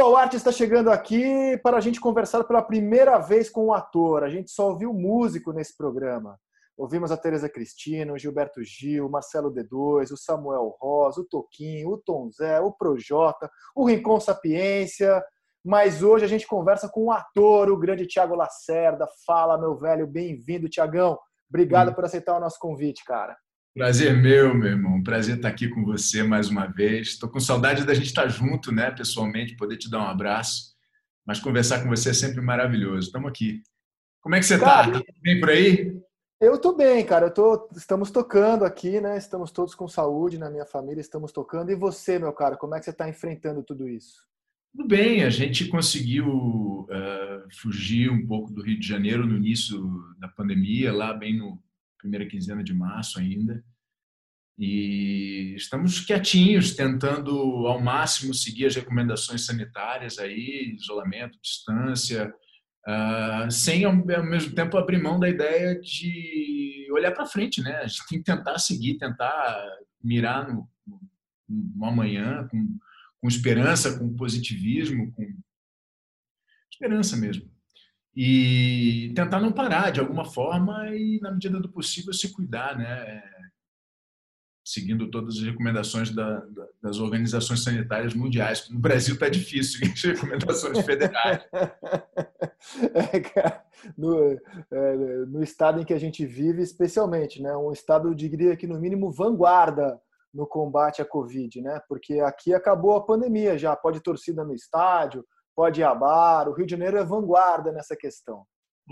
Futebol Arte está chegando aqui para a gente conversar pela primeira vez com um ator. A gente só ouviu músico nesse programa. Ouvimos a Tereza Cristina, o Gilberto Gil, o Marcelo D2, o Samuel Rosa, o Toquinho, o Tom Zé, o Projota, o Rincon Sapiência. Mas hoje a gente conversa com um ator, o grande Tiago Lacerda. Fala, meu velho, bem-vindo, Tiagão. Obrigado hum. por aceitar o nosso convite, cara. Prazer meu, meu irmão. Prazer estar aqui com você mais uma vez. Estou com saudade da gente estar junto, né, pessoalmente, poder te dar um abraço. Mas conversar com você é sempre maravilhoso. Estamos aqui. Como é que você está? Tudo bem por aí? Eu tô bem, cara. Eu tô, estamos tocando aqui, né? Estamos todos com saúde na minha família, estamos tocando. E você, meu cara, como é que você está enfrentando tudo isso? Tudo bem, a gente conseguiu uh, fugir um pouco do Rio de Janeiro no início da pandemia, lá bem no primeira quinzena de março ainda. E estamos quietinhos, tentando ao máximo seguir as recomendações sanitárias aí, isolamento, distância, Uh, sem ao mesmo tempo abrir mão da ideia de olhar para frente, né? A gente tem que tentar seguir, tentar mirar no, no amanhã com, com esperança, com positivismo, com esperança mesmo. E tentar não parar de alguma forma e, na medida do possível, se cuidar, né? seguindo todas as recomendações da, da, das organizações sanitárias mundiais. No Brasil está difícil as recomendações federais. É, cara, no, é, no, estado em que a gente vive, especialmente, né? um estado, eu diria que no mínimo vanguarda no combate à Covid, né? porque aqui acabou a pandemia já, pode torcida no estádio, pode ir a bar, o Rio de Janeiro é vanguarda nessa questão.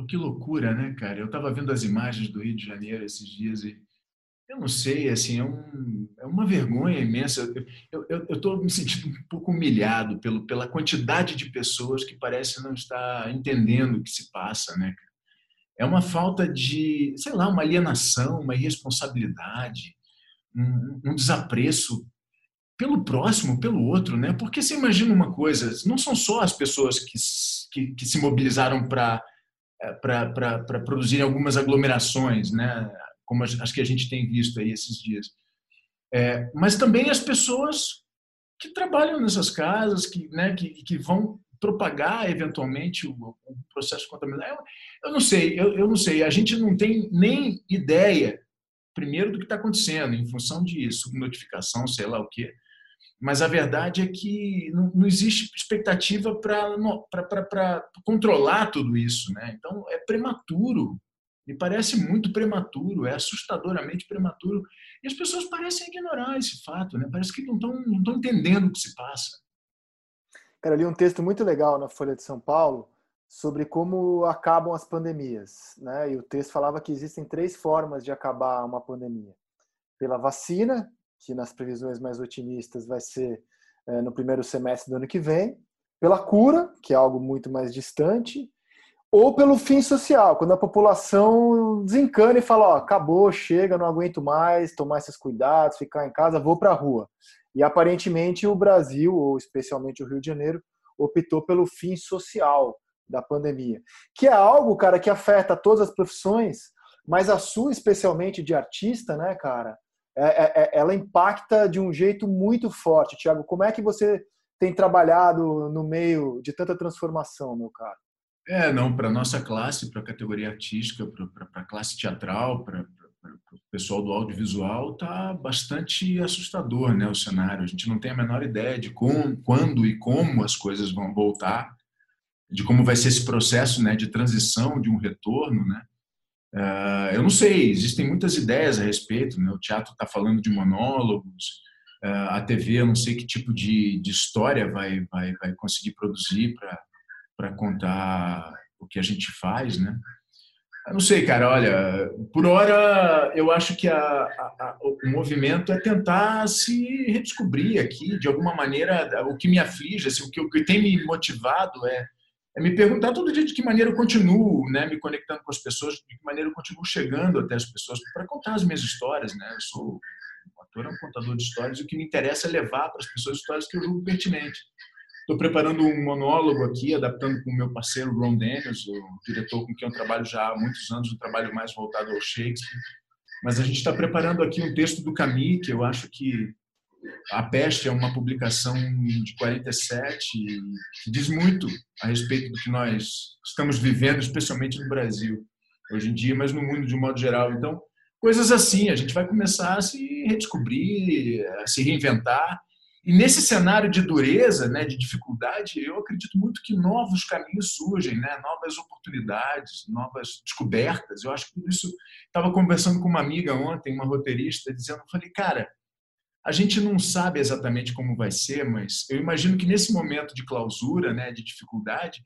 que loucura, né, cara? Eu estava vendo as imagens do Rio de Janeiro esses dias e eu não sei, assim, é, um, é uma vergonha imensa. Eu estou me sentindo um pouco humilhado pelo, pela quantidade de pessoas que parecem não estar entendendo o que se passa, né? É uma falta de, sei lá, uma alienação, uma irresponsabilidade, um, um desapreço pelo próximo, pelo outro, né? Porque você imagina uma coisa, não são só as pessoas que, que, que se mobilizaram para eh, para produzir algumas aglomerações, né? como as que a gente tem visto aí esses dias. É, mas também as pessoas que trabalham nessas casas, que, né, que, que vão propagar eventualmente o, o processo de contaminação. Eu, eu, não sei, eu, eu não sei. A gente não tem nem ideia, primeiro, do que está acontecendo, em função de subnotificação, sei lá o quê. Mas a verdade é que não, não existe expectativa para controlar tudo isso. Né? Então, é prematuro me parece muito prematuro, é assustadoramente prematuro. E as pessoas parecem ignorar esse fato, né? parece que não estão entendendo o que se passa. Cara, eu li um texto muito legal na Folha de São Paulo sobre como acabam as pandemias. Né? E o texto falava que existem três formas de acabar uma pandemia: pela vacina, que nas previsões mais otimistas vai ser é, no primeiro semestre do ano que vem, pela cura, que é algo muito mais distante, ou pelo fim social, quando a população desencana e fala, ó, acabou, chega, não aguento mais, tomar esses cuidados, ficar em casa, vou para a rua. E aparentemente o Brasil, ou especialmente o Rio de Janeiro, optou pelo fim social da pandemia, que é algo, cara, que afeta todas as profissões, mas a sua especialmente de artista, né, cara, é, é, é ela impacta de um jeito muito forte. Tiago, como é que você tem trabalhado no meio de tanta transformação, meu cara? É, não, para nossa classe, para a categoria artística, para a classe teatral, para o pessoal do audiovisual, está bastante assustador né, o cenário. A gente não tem a menor ideia de como, quando e como as coisas vão voltar, de como vai ser esse processo né, de transição, de um retorno. Né? Uh, eu não sei, existem muitas ideias a respeito. Né? O teatro está falando de monólogos, uh, a TV, eu não sei que tipo de, de história vai, vai, vai conseguir produzir para contar o que a gente faz, né? Eu não sei, cara. Olha, por hora eu acho que a, a, a, o movimento é tentar se redescobrir aqui, de alguma maneira, o que me aflige, assim, o, que, o que tem me motivado é, é me perguntar todo dia de que maneira eu continuo, né, me conectando com as pessoas, de que maneira eu continuo chegando até as pessoas para contar as minhas histórias, né? Eu sou um ator, um contador de histórias, e o que me interessa é levar para as pessoas histórias que eu julgo pertinentes. Estou preparando um monólogo aqui, adaptando com o meu parceiro Ron Daniels, o diretor com quem eu trabalho já há muitos anos, um trabalho mais voltado ao Shakespeare. Mas a gente está preparando aqui um texto do Camus, que eu acho que A Peste é uma publicação de 47 que diz muito a respeito do que nós estamos vivendo, especialmente no Brasil hoje em dia, mas no mundo de um modo geral. Então, coisas assim, a gente vai começar a se redescobrir, a se reinventar. E nesse cenário de dureza, né, de dificuldade, eu acredito muito que novos caminhos surgem, né, novas oportunidades, novas descobertas. Eu acho que isso. Estava conversando com uma amiga ontem, uma roteirista, dizendo, falei, cara, a gente não sabe exatamente como vai ser, mas eu imagino que nesse momento de clausura, né, de dificuldade,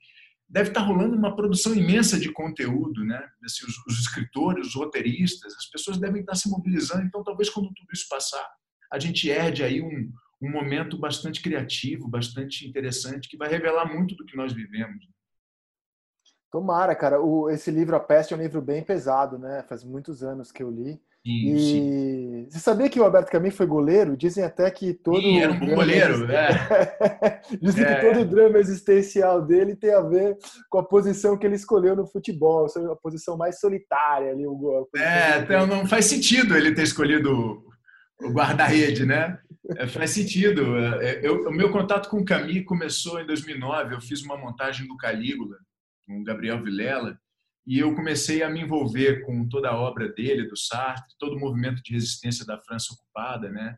deve estar rolando uma produção imensa de conteúdo, né? Assim, os, os, escritores, os roteiristas, as pessoas devem estar se mobilizando. Então, talvez quando tudo isso passar, a gente herde aí um, um momento bastante criativo, bastante interessante, que vai revelar muito do que nós vivemos. Tomara, cara. O, esse livro A Peste é um livro bem pesado, né? Faz muitos anos que eu li. Sim, e sim. você sabia que o Alberto Camus foi goleiro? Dizem até que todo sim, era um bom goleiro, é. Dizem é. que todo o drama existencial dele tem a ver com a posição que ele escolheu no futebol, a posição mais solitária ali, o gol. É, então não faz sentido ele ter escolhido o guarda-rede, né? É, faz sentido. É, eu, o meu contato com o Camus começou em 2009. Eu fiz uma montagem do Calígula com o Gabriel Vilela e eu comecei a me envolver com toda a obra dele, do Sartre, todo o movimento de resistência da França ocupada, né?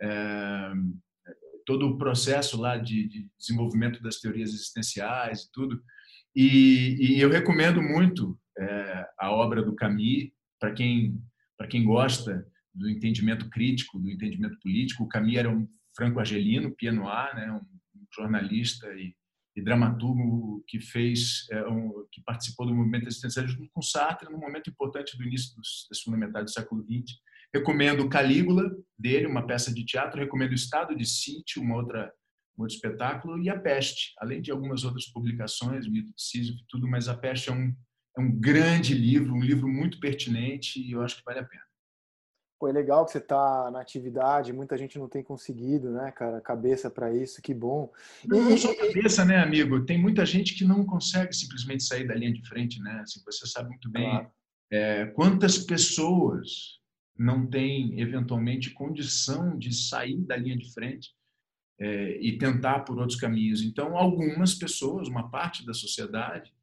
É, todo o processo lá de, de, desenvolvimento das teorias existenciais e tudo. E, e eu recomendo muito é, a obra do Camus para quem para quem gosta do entendimento crítico, do entendimento político. O Camus era um franco-argelino, pianoar, né? um jornalista e e dramaturgo que fez, é, um, que participou do movimento existencialista junto com Sartre num momento importante do início dos, das fundamentais do século XX. Recomendo Calígula, dele, uma peça de teatro. Recomendo O Estado de Sítio, uma outra, um outro espetáculo. E A Peste, além de algumas outras publicações, Mito de Sísifo e tudo, mas A Peste é um, é um grande livro, um livro muito pertinente e eu acho que vale a pena. Pô, é legal que você está na atividade, muita gente não tem conseguido, né, cara, cabeça para isso, que bom. E, não, não só cabeça, né, amigo? Tem muita gente que não consegue simplesmente sair da linha de frente, né? Assim, você sabe muito bem claro. é, quantas pessoas não têm, eventualmente, condição de sair da linha de frente é, e tentar por outros caminhos. Então, algumas pessoas, uma parte da sociedade,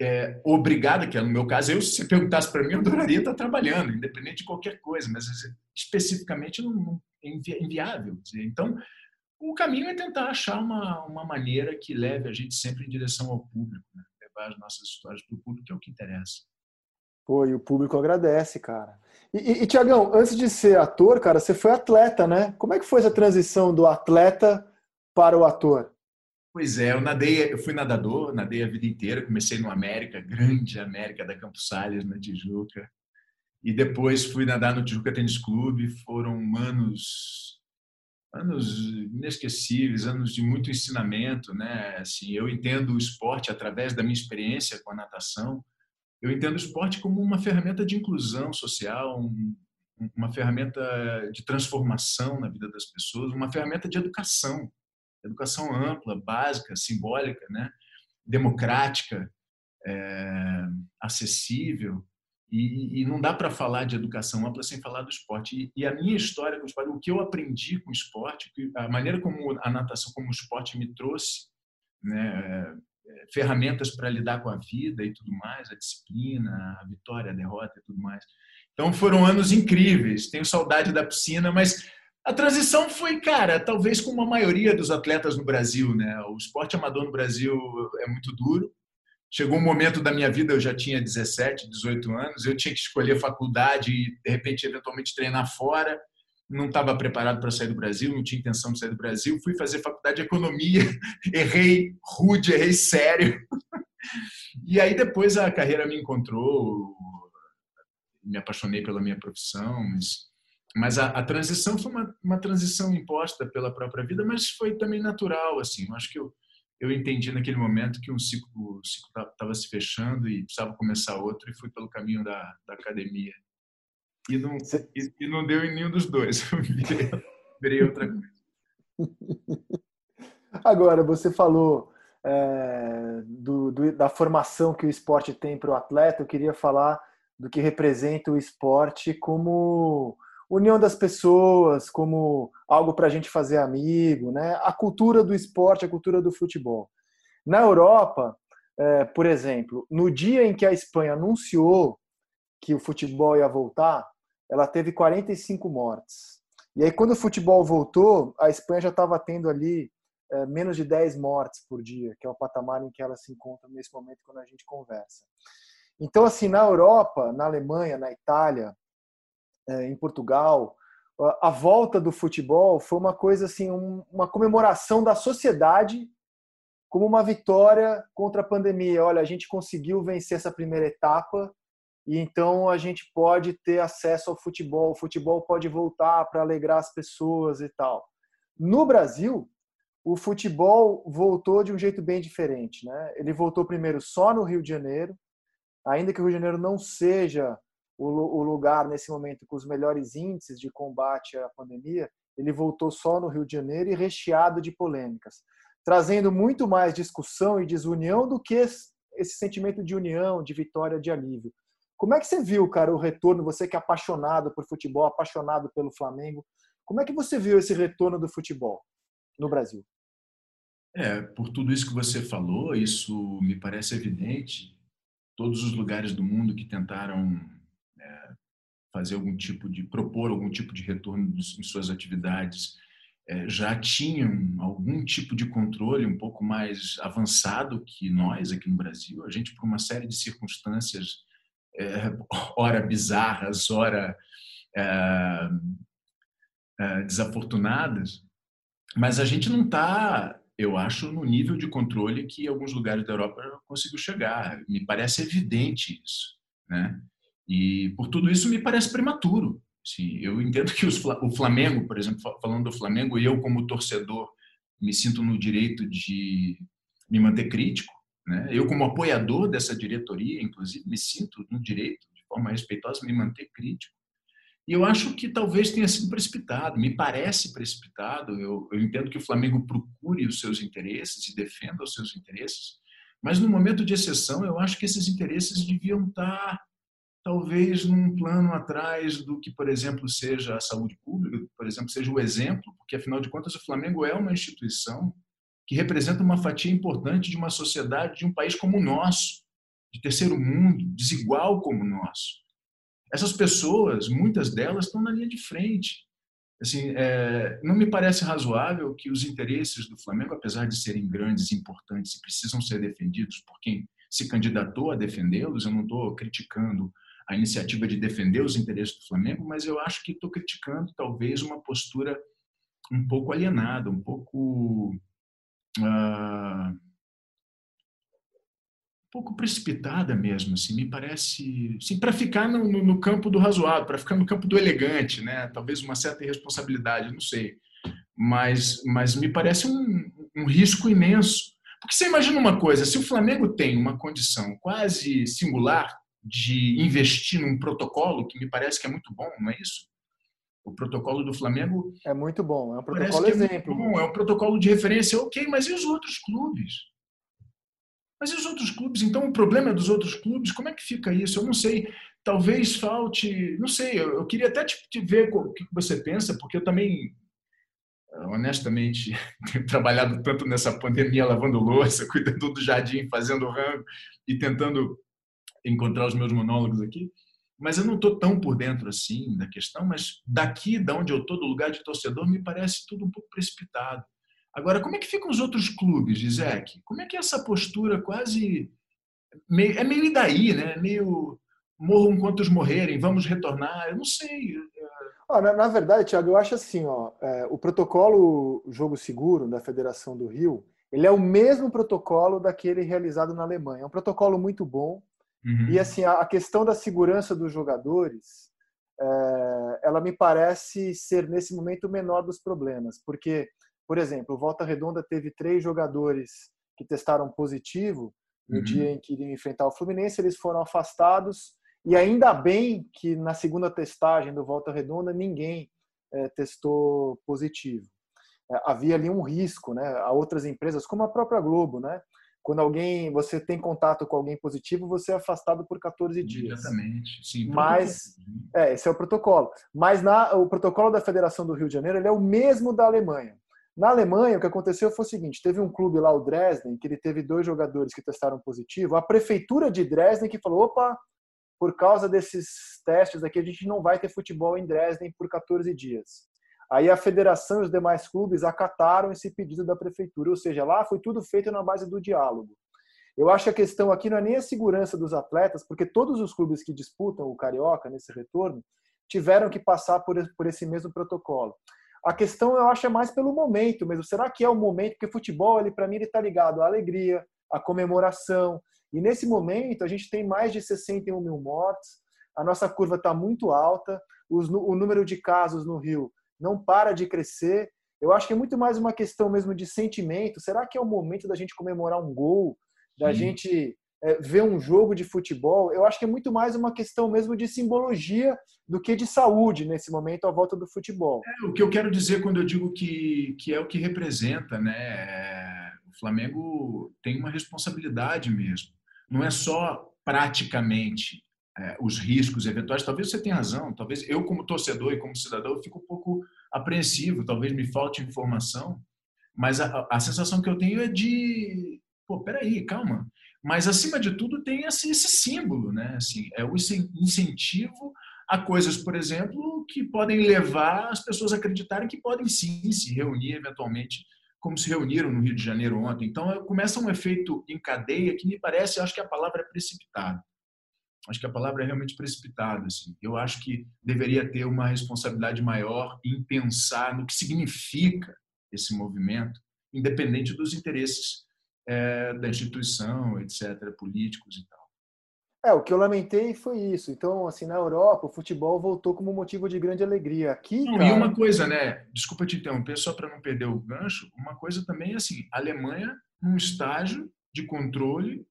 é, obrigada, que é no meu caso, eu, se perguntasse para mim, eu adoraria estar trabalhando, independente de qualquer coisa, mas especificamente não, é inviável. Então, o caminho é tentar achar uma, uma maneira que leve a gente sempre em direção ao público, né? levar as nossas histórias para o público, que é o que interessa. Pô, e o público agradece, cara. E, e, e Tiagão, antes de ser ator, cara, você foi atleta, né? Como é que foi essa transição do atleta para o ator? Pois é, eu nadei, eu fui nadador, nadei a vida inteira, comecei no América, grande América da Campos Salles, na Tijuca. E depois fui nadar no Tijuca Tênis Clube, foram anos anos inesquecíveis, anos de muito ensinamento, né? Assim, eu entendo o esporte através da minha experiência com a natação. Eu entendo o esporte como uma ferramenta de inclusão social, um, uma ferramenta de transformação na vida das pessoas, uma ferramenta de educação educação ampla, básica, simbólica, né? democrática, é, acessível. E, e, não dá para falar de educação ampla sem falar do esporte. E, e, a minha história com o esporte, o que eu aprendi com o esporte, a maneira como a natação, como o esporte me trouxe né, é, ferramentas para lidar com a vida e tudo mais, a disciplina, a vitória, a derrota e tudo mais. Então foram anos incríveis. Tenho saudade da piscina, mas a transição foi, cara, talvez como a maioria dos atletas no Brasil, né? O esporte amador no Brasil é muito duro. Chegou um momento da minha vida, eu já tinha 17, 18 anos, eu tinha que escolher faculdade e, de repente, eventualmente treinar fora. Não estava preparado para sair do Brasil, não tinha intenção de sair do Brasil. Fui fazer faculdade de economia, errei rude, errei sério. E aí depois a carreira me encontrou, me apaixonei pela minha profissão, mas mas a, a, transição foi uma, uma transição imposta pela própria vida, mas foi também natural, assim. Eu acho que eu, eu entendi naquele momento que um ciclo estava se fechando e precisava começar outro e fui pelo caminho da, da academia. E não, e, e, não deu em nenhum dos dois. Eu virei, virei outra coisa. Agora, você falou é, do, do, da formação que o esporte tem para o atleta. Eu queria falar do que representa o esporte como união das pessoas como algo para a gente fazer amigo, né? A cultura do esporte, a cultura do futebol. Na Europa, é, por exemplo, no dia em que a Espanha anunciou que o futebol ia voltar, ela teve 45 mortes. E aí, quando o futebol voltou, a Espanha já estava tendo ali é, menos de 10 mortes por dia, que é o patamar em que ela se encontra nesse momento quando a gente conversa. Então, assim, na Europa, na Alemanha, na Itália, em Portugal, a volta do futebol foi uma coisa assim, uma comemoração da sociedade como uma vitória contra a pandemia. Olha, a gente conseguiu vencer essa primeira etapa e então a gente pode ter acesso ao futebol, o futebol pode voltar para alegrar as pessoas e tal. No Brasil, o futebol voltou de um jeito bem diferente, né? Ele voltou primeiro só no Rio de Janeiro, ainda que o Rio de Janeiro não seja o lugar nesse momento com os melhores índices de combate à pandemia, ele voltou só no Rio de Janeiro e recheado de polêmicas, trazendo muito mais discussão e desunião do que esse sentimento de união, de vitória, de alívio. Como é que você viu, cara, o retorno? Você que é apaixonado por futebol, apaixonado pelo Flamengo, como é que você viu esse retorno do futebol no Brasil? É, por tudo isso que você falou, isso me parece evidente. Todos os lugares do mundo que tentaram fazer algum tipo de propor algum tipo de retorno em suas atividades é, já tinham algum tipo de controle um pouco mais avançado que nós aqui no Brasil. A gente, por uma série de circunstâncias é, ora bizarras, ora é, é, desafortunadas, mas a gente não está, eu acho, no nível de controle que alguns lugares da Europa conseguiu chegar. Me parece evidente isso, né? E por tudo isso me parece prematuro. Sim, eu entendo que os, o Flamengo, por exemplo, falando do Flamengo, eu como torcedor me sinto no direito de me manter crítico, né? Eu, como apoiador dessa diretoria, inclusive, me sinto no direito, de forma respeitosa, me manter crítico. E eu acho que talvez tenha sido precipitado, me parece precipitado. Eu, eu entendo que o Flamengo procure os seus interesses e defenda os seus interesses, mas no momento de exceção, eu acho que esses interesses deviam estar, talvez, num plano atrás do que, por exemplo, seja a saúde pública, por exemplo, seja o exemplo, porque, afinal de contas, o Flamengo é uma instituição que representa uma fatia importante de uma sociedade, de um país como o nosso, de terceiro mundo, desigual como o nosso. Essas pessoas, muitas delas, estão na linha de frente. Assim, é, não me parece razoável que os interesses do Flamengo, apesar de serem grandes, importantes e precisam ser defendidos por quem se candidatou a defendê-los, eu não estou criticando a iniciativa de defender os interesses do Flamengo, mas eu acho que estou criticando talvez uma postura um pouco alienada, um pouco ah, um pouco precipitada mesmo, assim, me parece, assim, para ficar no, no, no, campo do razoável, para ficar no campo do elegante, né? Talvez uma certa irresponsabilidade, não sei, mas, mas me parece um, um risco imenso. Porque você imagina uma coisa, se o Flamengo tem uma condição quase singular de investir num protocolo que me parece que é muito bom, não é isso? O protocolo do Flamengo. É muito bom, é um protocolo é exemplo. É, bom, é um protocolo de referência, ok, mas e os outros clubes? Mas e os outros clubes? Então o problema é dos outros clubes? Como é que fica isso? Eu não sei. Talvez falte. Não sei, eu, eu queria até te, te ver o que você pensa, porque eu também, honestamente, tenho trabalhado tanto nessa pandemia lavando louça, cuidando do jardim, fazendo rango e tentando encontrar os meus monólogos aqui mas eu não estou tão por dentro assim da questão, mas daqui, da onde eu estou, do lugar de torcedor, me parece tudo um pouco precipitado. Agora, como é que ficam os outros clubes, Gisek? Como é que é essa postura quase... É meio e daí, né? Meio morram quantos morrerem, vamos retornar, eu não sei. Ah, na, na, verdade, Thiago, eu acho assim, ó, é, o protocolo Jogo Seguro da Federação do Rio, ele é o mesmo protocolo daquele realizado na Alemanha. É um protocolo muito bom, Uhum. E assim, a questão da segurança dos jogadores, é, ela me parece ser nesse momento o menor dos problemas, porque, por exemplo, o Volta Redonda teve três jogadores que testaram positivo no uhum. dia em que iriam enfrentar o Fluminense, eles foram afastados e ainda bem que na segunda testagem do Volta Redonda ninguém é, testou positivo. É, havia ali um risco, né? A outras empresas, como a própria Globo, né? Quando alguém você tem contato com alguém positivo, você é afastado por 14 dias. Exatamente. Sim, Mas é, esse é o protocolo. Mas na, o protocolo da Federação do Rio de Janeiro ele é o mesmo da Alemanha. Na Alemanha, o que aconteceu foi o seguinte: teve um clube lá, o Dresden, que ele teve dois jogadores que testaram positivo. A prefeitura de Dresden que falou: opa, por causa desses testes aqui, a gente não vai ter futebol em Dresden por 14 dias. Aí a federação e os demais clubes acataram esse pedido da prefeitura, ou seja, lá foi tudo feito na base do diálogo. Eu acho que a questão aqui não é nem a segurança dos atletas, porque todos os clubes que disputam o Carioca nesse retorno tiveram que passar por, esse mesmo protocolo. A questão eu acho é mais pelo momento mesmo. Será que é o momento? Porque futebol, ele para mim, ele está ligado à alegria, à comemoração. E nesse momento a gente tem mais de 61 mil mortes, a nossa curva está muito alta, o número de casos no Rio não para de crescer. Eu acho que é muito mais uma questão mesmo de sentimento. Será que é o momento da gente comemorar um gol, da Sim. gente é, ver um jogo de futebol? Eu acho que é muito mais uma questão mesmo de simbologia do que de saúde nesse momento à volta do futebol. É, o que eu quero dizer quando eu digo que, que é o que representa, né? É, o Flamengo tem uma responsabilidade mesmo. Não é só praticamente é, os riscos eventuais. Talvez você tenha razão, talvez eu, como torcedor e como cidadão, eu fico um pouco apreensivo, talvez me falte informação, mas a, a sensação que eu tenho é de, pô, peraí, calma. Mas, acima de tudo, tem esse, símbolo, né? Assim, é o incentivo a coisas, por exemplo, que podem levar as pessoas a acreditarem que podem sim se reunir eventualmente, como se reuniram no Rio de Janeiro ontem. Então, começa um efeito em cadeia que me parece, acho que a palavra é precipitado acho que a palavra é realmente precipitada. Assim. Eu acho que deveria ter uma responsabilidade maior em pensar no que significa esse movimento, independente dos interesses é, da instituição, etc., políticos e tal. É, o que eu lamentei foi isso. Então, assim, na Europa, o futebol voltou como motivo de grande alegria. Aqui, não, cara... E uma coisa, né? Desculpa te interromper, só para não perder o gancho. Uma coisa também é assim: a Alemanha, num estágio de controle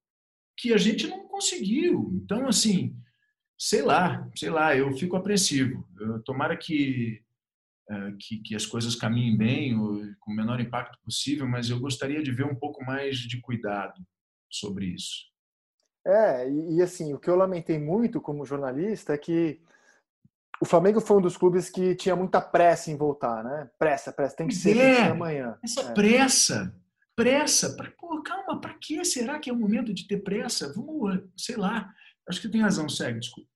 que a gente não conseguiu. Então, assim, sei lá, sei lá, eu fico apreensivo. Eu, tomara que, é, que, que, as coisas caminhem bem, com o menor impacto possível, mas eu gostaria de ver um pouco mais de cuidado sobre isso. É, e, e assim, o que eu lamentei muito como jornalista é que o Flamengo foi um dos clubes que tinha muita pressa em voltar, né? Pressa, pressa, tem que ser, é, amanhã. Essa é. pressa, pressa. Pra, pô, para que será que é o momento de ter pressa? Vamos, sei lá. Acho que tem razão, segue, desculpa.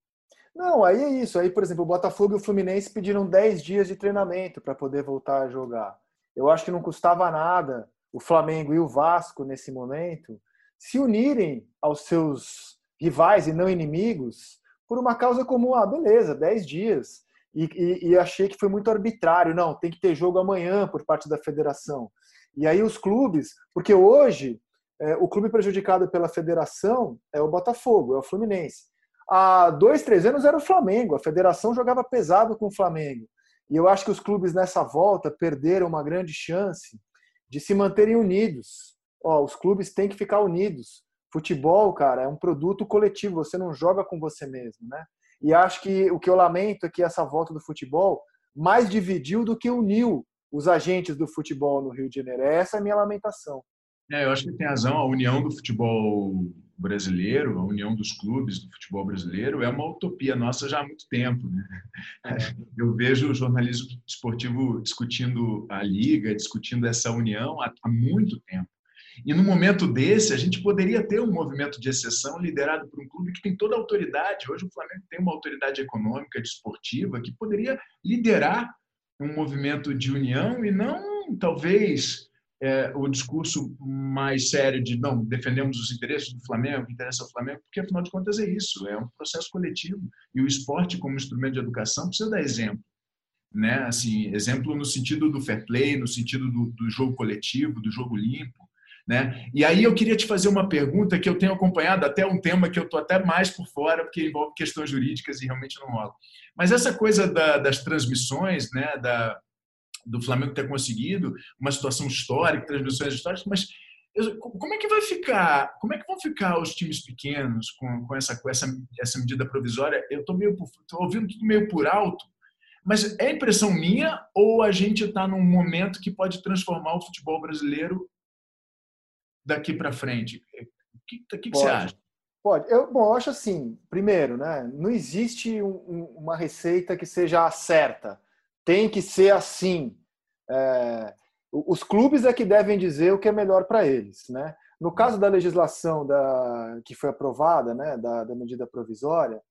Não, aí é isso. Aí, por exemplo, o Botafogo e o Fluminense pediram 10 dias de treinamento para poder voltar a jogar. Eu acho que não custava nada o Flamengo e o Vasco, nesse momento, se unirem aos seus rivais e não inimigos por uma causa comum. Ah, beleza, 10 dias. E, e, e achei que foi muito arbitrário. Não, tem que ter jogo amanhã por parte da federação. E aí os clubes, porque hoje é, o clube prejudicado pela federação é o Botafogo, é o Fluminense. Há dois, três anos era o Flamengo, a federação jogava pesado com o Flamengo. E eu acho que os clubes nessa volta perderam uma grande chance de se manterem unidos. Ó, os clubes têm que ficar unidos. Futebol, cara, é um produto coletivo, você não joga com você mesmo, né? E acho que o que eu lamento é que essa volta do futebol mais dividiu do que uniu os agentes do futebol no Rio de Janeiro. Essa é a minha lamentação. É, eu acho que tem razão. A união do futebol brasileiro, a união dos clubes do futebol brasileiro é uma utopia nossa já há muito tempo. Né? É. Eu vejo o jornalismo esportivo discutindo a liga, discutindo essa união há, há muito tempo. E no momento desse, a gente poderia ter um movimento de exceção liderado por um clube que tem toda a autoridade. Hoje o Flamengo tem uma autoridade econômica, desportiva, que poderia liderar um movimento de união e não, talvez, é, o discurso mais sério de não, defendemos os interesses do Flamengo, interessa ao Flamengo, porque afinal de contas é isso, é um processo coletivo. E o esporte, como instrumento de educação, precisa dar exemplo. Né? Assim, exemplo no sentido do fair play, no sentido do, do jogo coletivo, do jogo limpo. Né? E aí eu queria te fazer uma pergunta que eu tenho acompanhado até um tema que eu estou até mais por fora, porque envolve questões jurídicas e realmente não rola. Mas essa coisa da, das transmissões, né, da, do Flamengo ter conseguido uma situação histórica, transmissões históricas, mas como é que vai ficar? Como é que vão ficar os times pequenos com, com essa com essa, essa medida provisória? Eu estou meio tô ouvindo tudo meio por alto, mas é impressão minha ou a gente está num momento que pode transformar o futebol brasileiro daqui para frente? O que, que, que você acha? Pode. Eu, bom, eu acho assim, primeiro, né, não existe um, uma receita que seja certa. Tem que ser assim. É, os clubes é que devem dizer o que é melhor para eles. Né? No caso da legislação da, que foi aprovada, né, da, da medida provisória,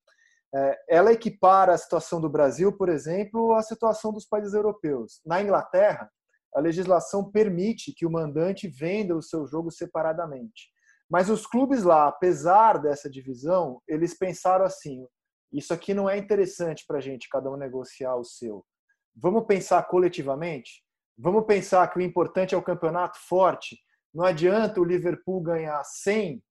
é, ela equipara a situação do Brasil, por exemplo, à situação dos países europeus. Na Inglaterra, a legislação permite que o mandante venda o seu jogo separadamente. Mas os clubes lá, apesar dessa divisão, eles pensaram assim: isso aqui não é interessante para a gente, cada um negociar o seu. Vamos pensar coletivamente? Vamos pensar que o importante é o campeonato forte. Não adianta o Liverpool ganhar 100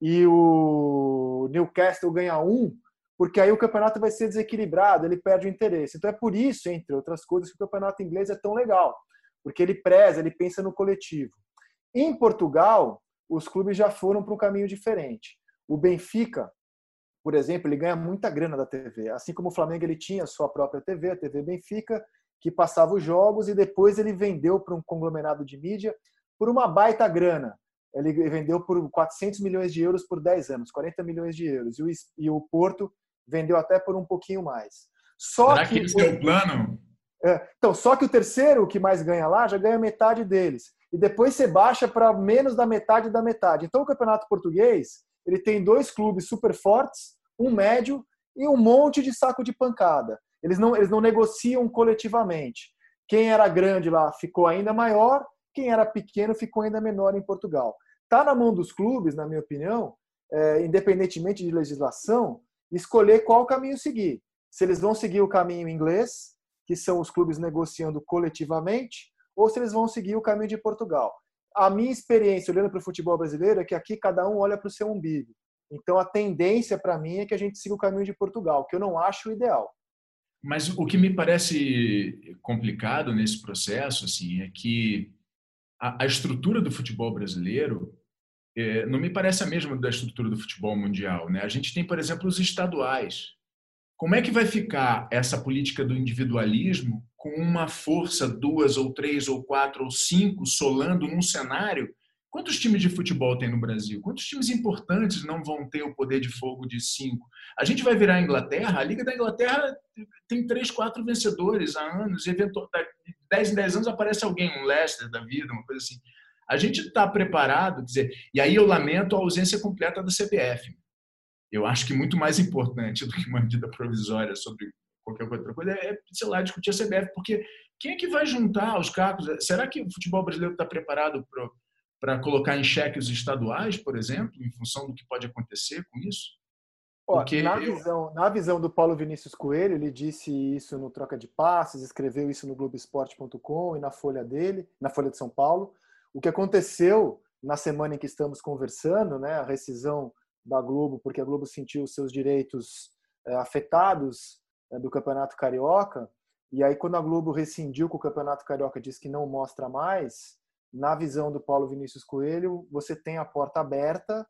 e o Newcastle ganhar 1, porque aí o campeonato vai ser desequilibrado, ele perde o interesse. Então é por isso, entre outras coisas, que o campeonato inglês é tão legal, porque ele preza, ele pensa no coletivo. Em Portugal, os clubes já foram para um caminho diferente. O Benfica, por exemplo, ele ganha muita grana da TV. Assim como o Flamengo ele tinha a sua própria TV, a TV Benfica, que passava os jogos e depois ele vendeu para um conglomerado de mídia por uma baita grana. Ele vendeu por 400 milhões de euros por 10 anos, 40 milhões de euros. E o, e o Porto vendeu até por um pouquinho mais. Só Será que, que esse é o plano? É, então, só que o terceiro, que mais ganha lá, já ganha metade deles. E depois você baixa para menos da metade da metade. Então, o Campeonato Português, ele tem dois clubes super fortes, um médio e um monte de saco de pancada. Eles não, eles não negociam coletivamente. Quem era grande lá ficou ainda maior, quem era pequeno ficou ainda menor em Portugal. Está na mão dos clubes, na minha opinião, é, independentemente de legislação, escolher qual caminho seguir. Se eles vão seguir o caminho inglês, que são os clubes negociando coletivamente, ou se eles vão seguir o caminho de Portugal. A minha experiência olhando para o futebol brasileiro é que aqui cada um olha para o seu umbigo. Então a tendência para mim é que a gente siga o caminho de Portugal, que eu não acho ideal. Mas o que me parece complicado nesse processo assim é que a, a estrutura do futebol brasileiro é, não me parece a mesma da estrutura do futebol mundial. Né? A gente tem, por exemplo, os estaduais. Como é que vai ficar essa política do individualismo com uma força, duas ou três ou quatro ou cinco, solando num cenário Quantos times de futebol tem no Brasil? Quantos times importantes não vão ter o poder de fogo de cinco? A gente vai virar a Inglaterra, a Liga da Inglaterra tem três, quatro vencedores há anos, e 10 em 10 anos aparece alguém, um Leicester da vida, uma coisa assim. A gente está preparado, dizer, e aí eu lamento a ausência completa da CBF. Eu acho que muito mais importante do que uma medida provisória sobre qualquer outra coisa é, sei lá, discutir a CBF, porque quem é que vai juntar os cacos? Será que o futebol brasileiro está preparado para para colocar em xeque os estaduais, por exemplo, em função do que pode acontecer com isso? Porque na, eu... visão, na visão do Paulo Vinícius Coelho, ele disse isso no Troca de Passes, escreveu isso no Globoesporte.com e na Folha dele, na Folha de São Paulo. O que aconteceu na semana em que estamos conversando, né, a rescisão da Globo, porque a Globo sentiu os seus direitos é, afetados é, do Campeonato Carioca, e aí quando a Globo rescindiu com o Campeonato Carioca, disse que não mostra mais, na visão do Paulo Vinícius Coelho, você tem a porta aberta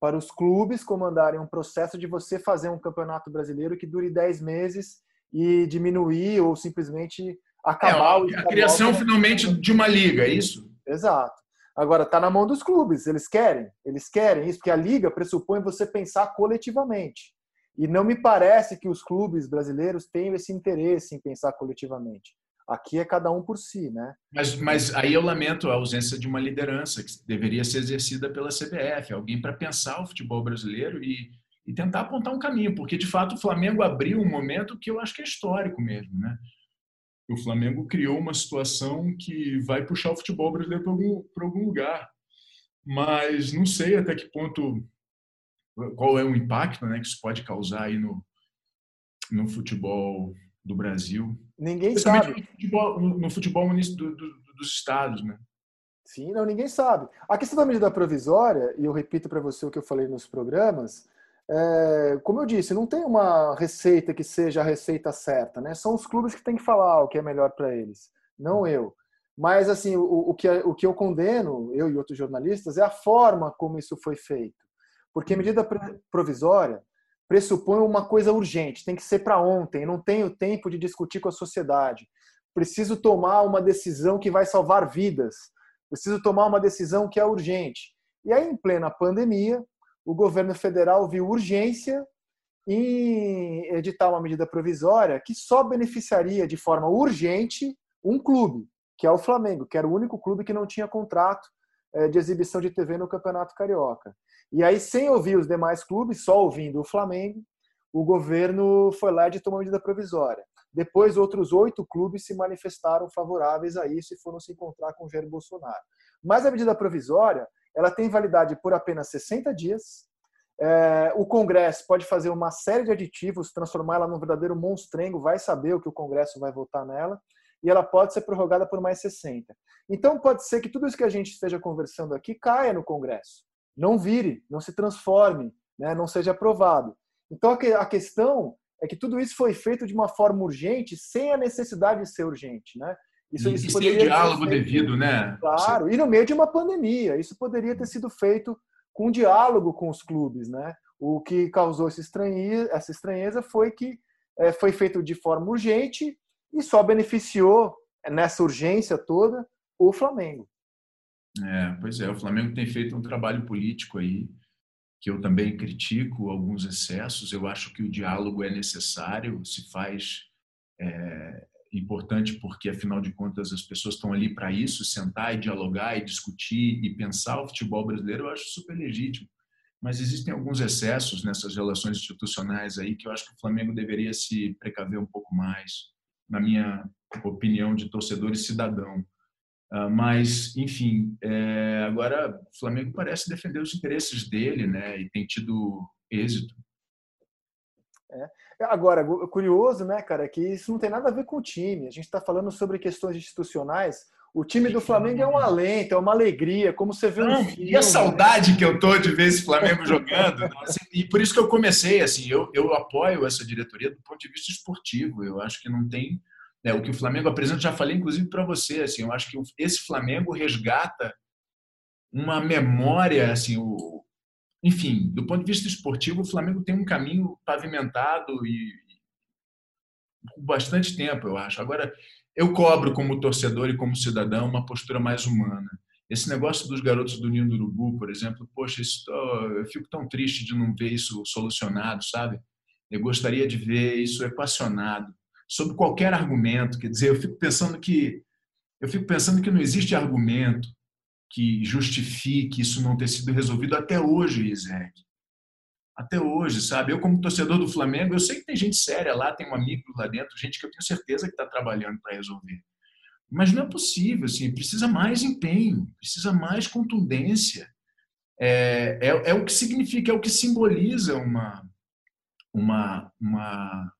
para os clubes comandarem um processo de você fazer um campeonato brasileiro que dure 10 meses e diminuir ou simplesmente acabar é, a criação finalmente de uma liga, é isso? Exato. Agora está na mão dos clubes, eles querem, eles querem isso porque a liga pressupõe você pensar coletivamente. E não me parece que os clubes brasileiros tenham esse interesse em pensar coletivamente. Aqui é cada um por si, né? Mas, mas aí eu lamento a ausência de uma liderança que deveria ser exercida pela CBF, alguém para pensar o futebol brasileiro e, e tentar apontar um caminho, porque de fato o Flamengo abriu um momento que eu acho que é histórico mesmo, né? O Flamengo criou uma situação que vai puxar o futebol brasileiro para algum, algum lugar, mas não sei até que ponto qual é o impacto, né, que isso pode causar aí no no futebol do Brasil. Ninguém sabe. No futebol, no futebol do, do, dos estados, né? Sim, não, ninguém sabe. A questão da medida provisória, e eu repito para você o que eu falei nos programas, é, como eu disse, não tem uma receita que seja a receita certa, né? São os clubes que têm que falar o que é melhor para eles, não eu. Mas, assim, o, o, que, o que eu condeno, eu e outros jornalistas, é a forma como isso foi feito. Porque medida provisória pressupõe uma coisa urgente, tem que ser para ontem, não tenho tempo de discutir com a sociedade. Preciso tomar uma decisão que vai salvar vidas. Preciso tomar uma decisão que é urgente. E aí, em plena pandemia, o governo federal viu urgência em editar uma medida provisória que só beneficiaria de forma urgente um clube, que é o Flamengo, que era o único clube que não tinha contrato eh, de exibição de TV no Campeonato Carioca. E aí, sem ouvir os demais clubes, só ouvindo o Flamengo, o governo foi lá e tomou medida provisória. Depois, outros oito clubes se manifestaram favoráveis a isso e foram se encontrar com Jair Bolsonaro. Mas a medida provisória ela tem validade por apenas 60 dias. É, o Congresso pode fazer uma série de aditivos, transformar ela num verdadeiro monstrengo, vai saber o que o Congresso vai votar nela, e ela pode ser prorrogada por mais 60. Então, pode ser que tudo isso que a gente esteja conversando aqui caia no Congresso, não vire, não se transforme, né, não seja aprovado. Então, a questão é que tudo isso foi feito de uma forma urgente, sem a necessidade de ser urgente. Né? Isso, isso e sem o diálogo devido, né? Claro, e no meio de uma pandemia. Isso poderia ter sido feito com diálogo com os clubes, né? O que causou essa estranheza, essa estranheza foi que é, foi feito de forma urgente e só beneficiou nessa urgência toda o Flamengo. É, pois é, o Flamengo tem feito um trabalho político aí que eu também critico alguns excessos. Eu acho que o diálogo é necessário, se faz é, importante porque, afinal de contas, as pessoas estão ali para isso, sentar e dialogar e discutir e pensar o futebol brasileiro, eu acho super legítimo. Mas existem alguns excessos nessas relações institucionais aí que eu acho que o Flamengo deveria se precaver um pouco mais, na minha opinião de torcedor e cidadão. Uh, mas, enfim, é, agora o Flamengo parece defender os interesses dele, né? E tem tido êxito. É. Agora, curioso, né, cara, que isso não tem nada a ver com o time. A gente está falando sobre questões institucionais. O time do Flamengo é um alento, é uma alegria, como você vê no filme. E a saudade que eu tô de ver esse Flamengo jogando. Assim, e por isso que eu comecei, assim, eu, eu apoio essa diretoria do ponto de vista esportivo. Eu acho que não tem... Né, o que o Flamengo apresenta, já falei inclusive para você, assim, eu acho que esse Flamengo resgata uma memória, assim, o, enfim, do ponto de vista esportivo, o Flamengo tem um caminho pavimentado e bastante tempo, eu acho. Agora, eu cobro como torcedor e como cidadão uma postura mais humana. Esse negócio dos garotos do Ninho do Urubu, por exemplo, poxa, isso, eu fico tão triste de não ver isso solucionado, sabe? Eu gostaria de ver isso equacionado, sob qualquer argumento. Quer dizer, eu fico pensando que eu fico pensando que não existe argumento que justifique isso não ter sido resolvido até hoje, Isaac. Até hoje, sabe? Eu, como torcedor do Flamengo, eu sei que tem gente séria lá, tem um amigo lá dentro, gente que eu tenho certeza que está trabalhando para resolver. Mas não é possível, assim, precisa mais empenho, precisa mais contundência. É, é, é o que significa, é o que simboliza uma, uma, uma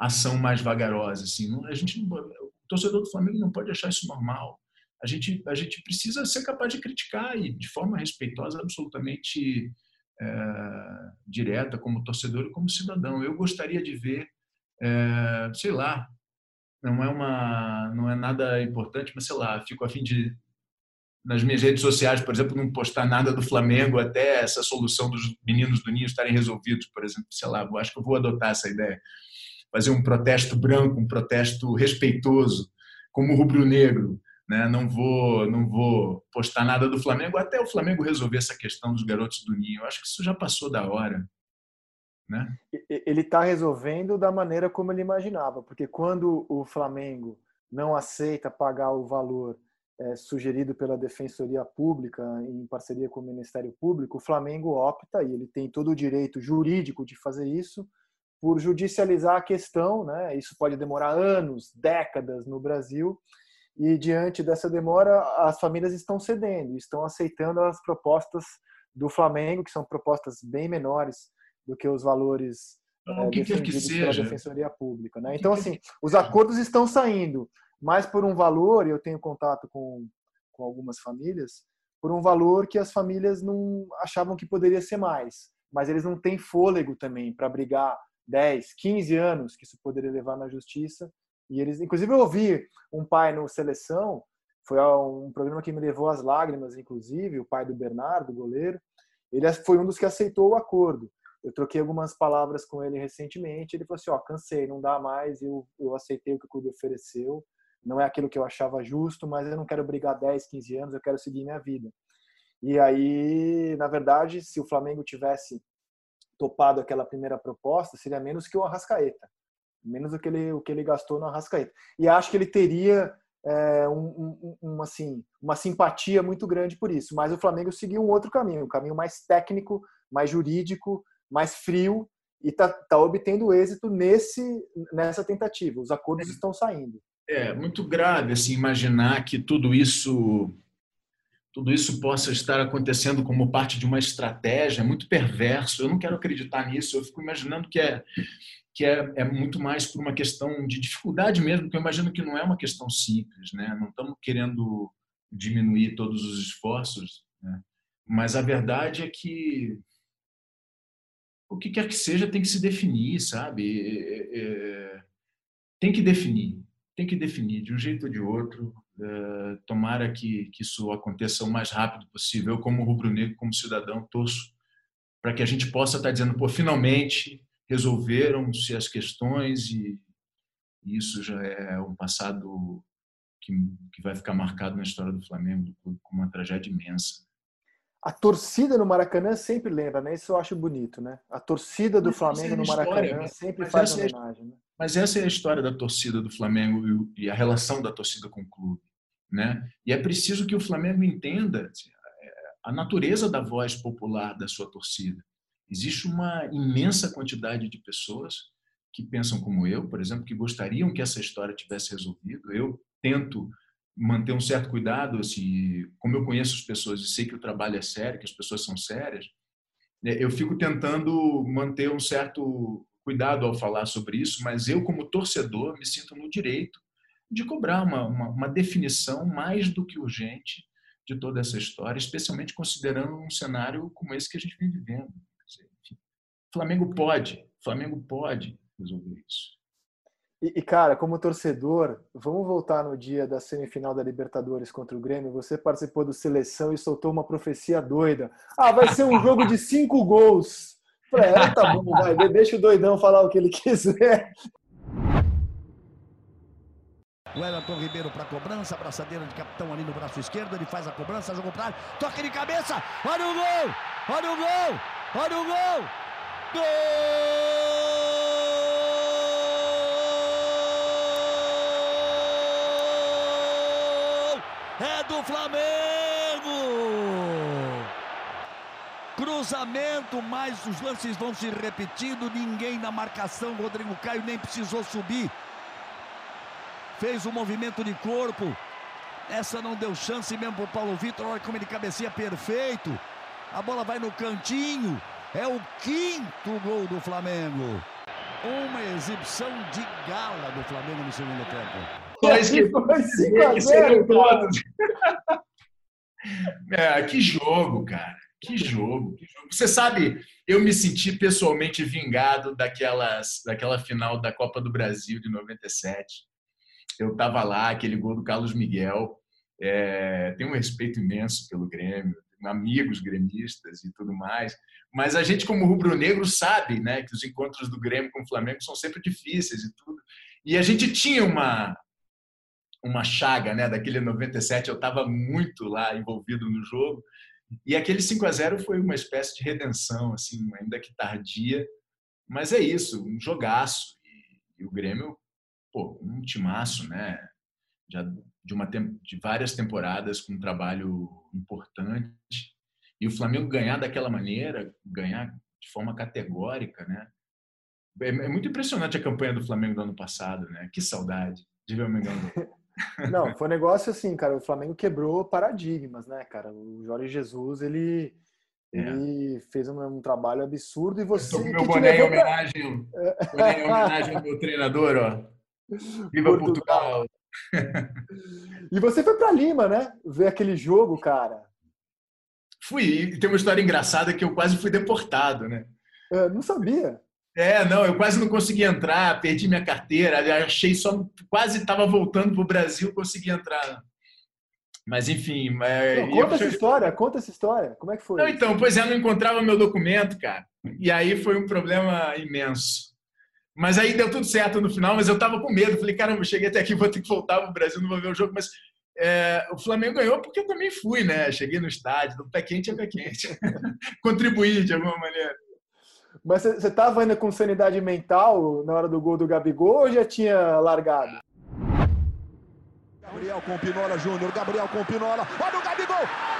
ação mais vagarosa. Assim. A gente, o torcedor do Flamengo não pode achar isso normal a gente, a gente precisa ser capaz de criticar e de forma respeitosa, absolutamente é, direta, como torcedor e como cidadão. Eu gostaria de ver, é, sei lá, não é uma, não é nada importante, mas sei lá, fico a fim de nas minhas redes sociais, por exemplo, não postar nada do Flamengo até essa solução dos meninos do Ninho estarem resolvidos, por exemplo, sei lá, acho que eu vou adotar essa ideia. Fazer um protesto branco, um protesto respeitoso, como rubro-negro, né? Não vou, não vou postar nada do Flamengo até o Flamengo resolver essa questão dos garotos do Ninho. Eu acho que isso já passou da hora. Né? Ele está resolvendo da maneira como ele imaginava, porque quando o Flamengo não aceita pagar o valor é, sugerido pela Defensoria Pública em parceria com o Ministério Público, o Flamengo opta, e ele tem todo o direito jurídico de fazer isso, por judicializar a questão. Né? Isso pode demorar anos, décadas no Brasil, e diante dessa demora, as famílias estão cedendo, estão aceitando as propostas do Flamengo, que são propostas bem menores do que os valores é, que defendidos que pela Defensoria Pública. Né? Então, assim, os acordos estão saindo, mas por um valor, e eu tenho contato com, com algumas famílias, por um valor que as famílias não achavam que poderia ser mais. Mas eles não têm fôlego também para brigar 10, 15 anos, que isso poderia levar na justiça, e eles, inclusive, eu ouvi um pai no Seleção, foi um programa que me levou às lágrimas, inclusive, o pai do Bernardo, goleiro. Ele foi um dos que aceitou o acordo. Eu troquei algumas palavras com ele recentemente. Ele falou assim: Ó, oh, cansei, não dá mais. Eu, eu aceitei o que o clube ofereceu. Não é aquilo que eu achava justo, mas eu não quero brigar 10, 15 anos, eu quero seguir minha vida. E aí, na verdade, se o Flamengo tivesse topado aquela primeira proposta, seria menos que o Arrascaeta. Menos do que ele, o que ele gastou no Arrascaeta. E acho que ele teria é, um, um, um, assim, uma simpatia muito grande por isso. Mas o Flamengo seguiu um outro caminho, um caminho mais técnico, mais jurídico, mais frio, e está tá obtendo êxito nesse, nessa tentativa. Os acordos é, estão saindo. É muito grave assim imaginar que tudo isso tudo isso possa estar acontecendo como parte de uma estratégia é muito perverso. Eu não quero acreditar nisso. Eu fico imaginando que é que é, é muito mais por uma questão de dificuldade mesmo, que eu imagino que não é uma questão simples, né? Não estamos querendo diminuir todos os esforços, né? mas a verdade é que o que quer que seja tem que se definir, sabe? É, é, tem que definir, tem que definir de um jeito ou de outro. É, tomara que, que isso aconteça o mais rápido possível. Eu, como rubro-negro, como cidadão, torço para que a gente possa estar dizendo, pô, finalmente resolveram-se as questões e isso já é um passado que, que vai ficar marcado na história do Flamengo como uma tragédia imensa. A torcida no Maracanã sempre lembra, né? Isso eu acho bonito, né? A torcida do mas Flamengo é no Maracanã história, sempre faz é homenagem. Né? Mas essa é a história da torcida do Flamengo e a relação da torcida com o clube, né? E é preciso que o Flamengo entenda assim, a natureza da voz popular da sua torcida. Existe uma imensa quantidade de pessoas que pensam como eu, por exemplo, que gostariam que essa história tivesse resolvido. Eu tento manter um certo cuidado, assim, como eu conheço as pessoas e sei que o trabalho é sério, que as pessoas são sérias, né, eu fico tentando manter um certo cuidado ao falar sobre isso, mas eu, como torcedor, me sinto no direito de cobrar uma, uma, uma definição mais do que urgente de toda essa história, especialmente considerando um cenário como esse que a gente vem vivendo. Flamengo pode, Flamengo pode resolver isso. E, e, cara, como torcedor, vamos voltar no dia da semifinal da Libertadores contra o Grêmio. Você participou do seleção e soltou uma profecia doida. Ah, vai ser um jogo de cinco gols. Falei, é, tá bom, vai, deixa o doidão falar o que ele quiser. O Everton Ribeiro para cobrança, abraçadeira de capitão ali no braço esquerdo, ele faz a cobrança, jogou para toque de cabeça, olha o gol, olha o gol, olha o gol, Gol! É do Flamengo! Cruzamento, mas os lances vão se repetindo. Ninguém na marcação. Rodrigo Caio nem precisou subir. Fez um movimento de corpo. Essa não deu chance mesmo para o Paulo Vitor. Olha como ele cabeceia perfeito. A bola vai no cantinho. É o quinto gol do Flamengo. Uma exibição de gala do Flamengo no segundo tempo. Mas que foi 5 a 0, é, que jogo, cara. Que jogo, que jogo. Você sabe, eu me senti pessoalmente vingado daquelas, daquela final da Copa do Brasil de 97. Eu estava lá, aquele gol do Carlos Miguel. É, tenho um respeito imenso pelo Grêmio, amigos gremistas e tudo mais. Mas a gente, como rubro-negro, sabe né, que os encontros do Grêmio com o Flamengo são sempre difíceis e tudo. E a gente tinha uma, uma chaga né, daquele 97, eu estava muito lá envolvido no jogo. E aquele 5 a 0 foi uma espécie de redenção, assim, ainda que tardia. Mas é isso, um jogaço. E, e o Grêmio, pô, um timaço, né? Já de, uma, de várias temporadas com um trabalho importante. E o Flamengo ganhar daquela maneira, ganhar de forma categórica, né? É, é muito impressionante a campanha do Flamengo do ano passado, né? Que saudade de ver o Mengão. Não, foi um negócio assim, cara. O Flamengo quebrou paradigmas, né, cara? O Jorge Jesus, ele, é. ele fez um, um, trabalho absurdo e você. Eu tô com meu boné em homenagem, pra... boné em homenagem ao meu treinador, ó. Viva Portugal. Portugal. e você foi para Lima, né? Ver aquele jogo, cara. Fui. E tem uma história engraçada que eu quase fui deportado, né? Eu não sabia. É, não, eu quase não consegui entrar, perdi minha carteira, achei só, quase estava voltando para o Brasil, consegui entrar. Mas enfim. É, não, conta essa história, conta essa história. Como é que foi? Não, então, pois é, não encontrava meu documento, cara. E aí foi um problema imenso. Mas aí deu tudo certo no final, mas eu estava com medo. Falei, caramba, cheguei até aqui, vou ter que voltar para o Brasil, não vou ver o jogo. Mas é, o Flamengo ganhou porque eu também fui, né? Cheguei no estádio, do pé quente a pé quente. Contribuí de alguma maneira. Mas você estava ainda com sanidade mental na hora do gol do Gabigol ou já tinha largado? Gabriel com Pinola Júnior, Gabriel com Pinola, olha o Gabigol!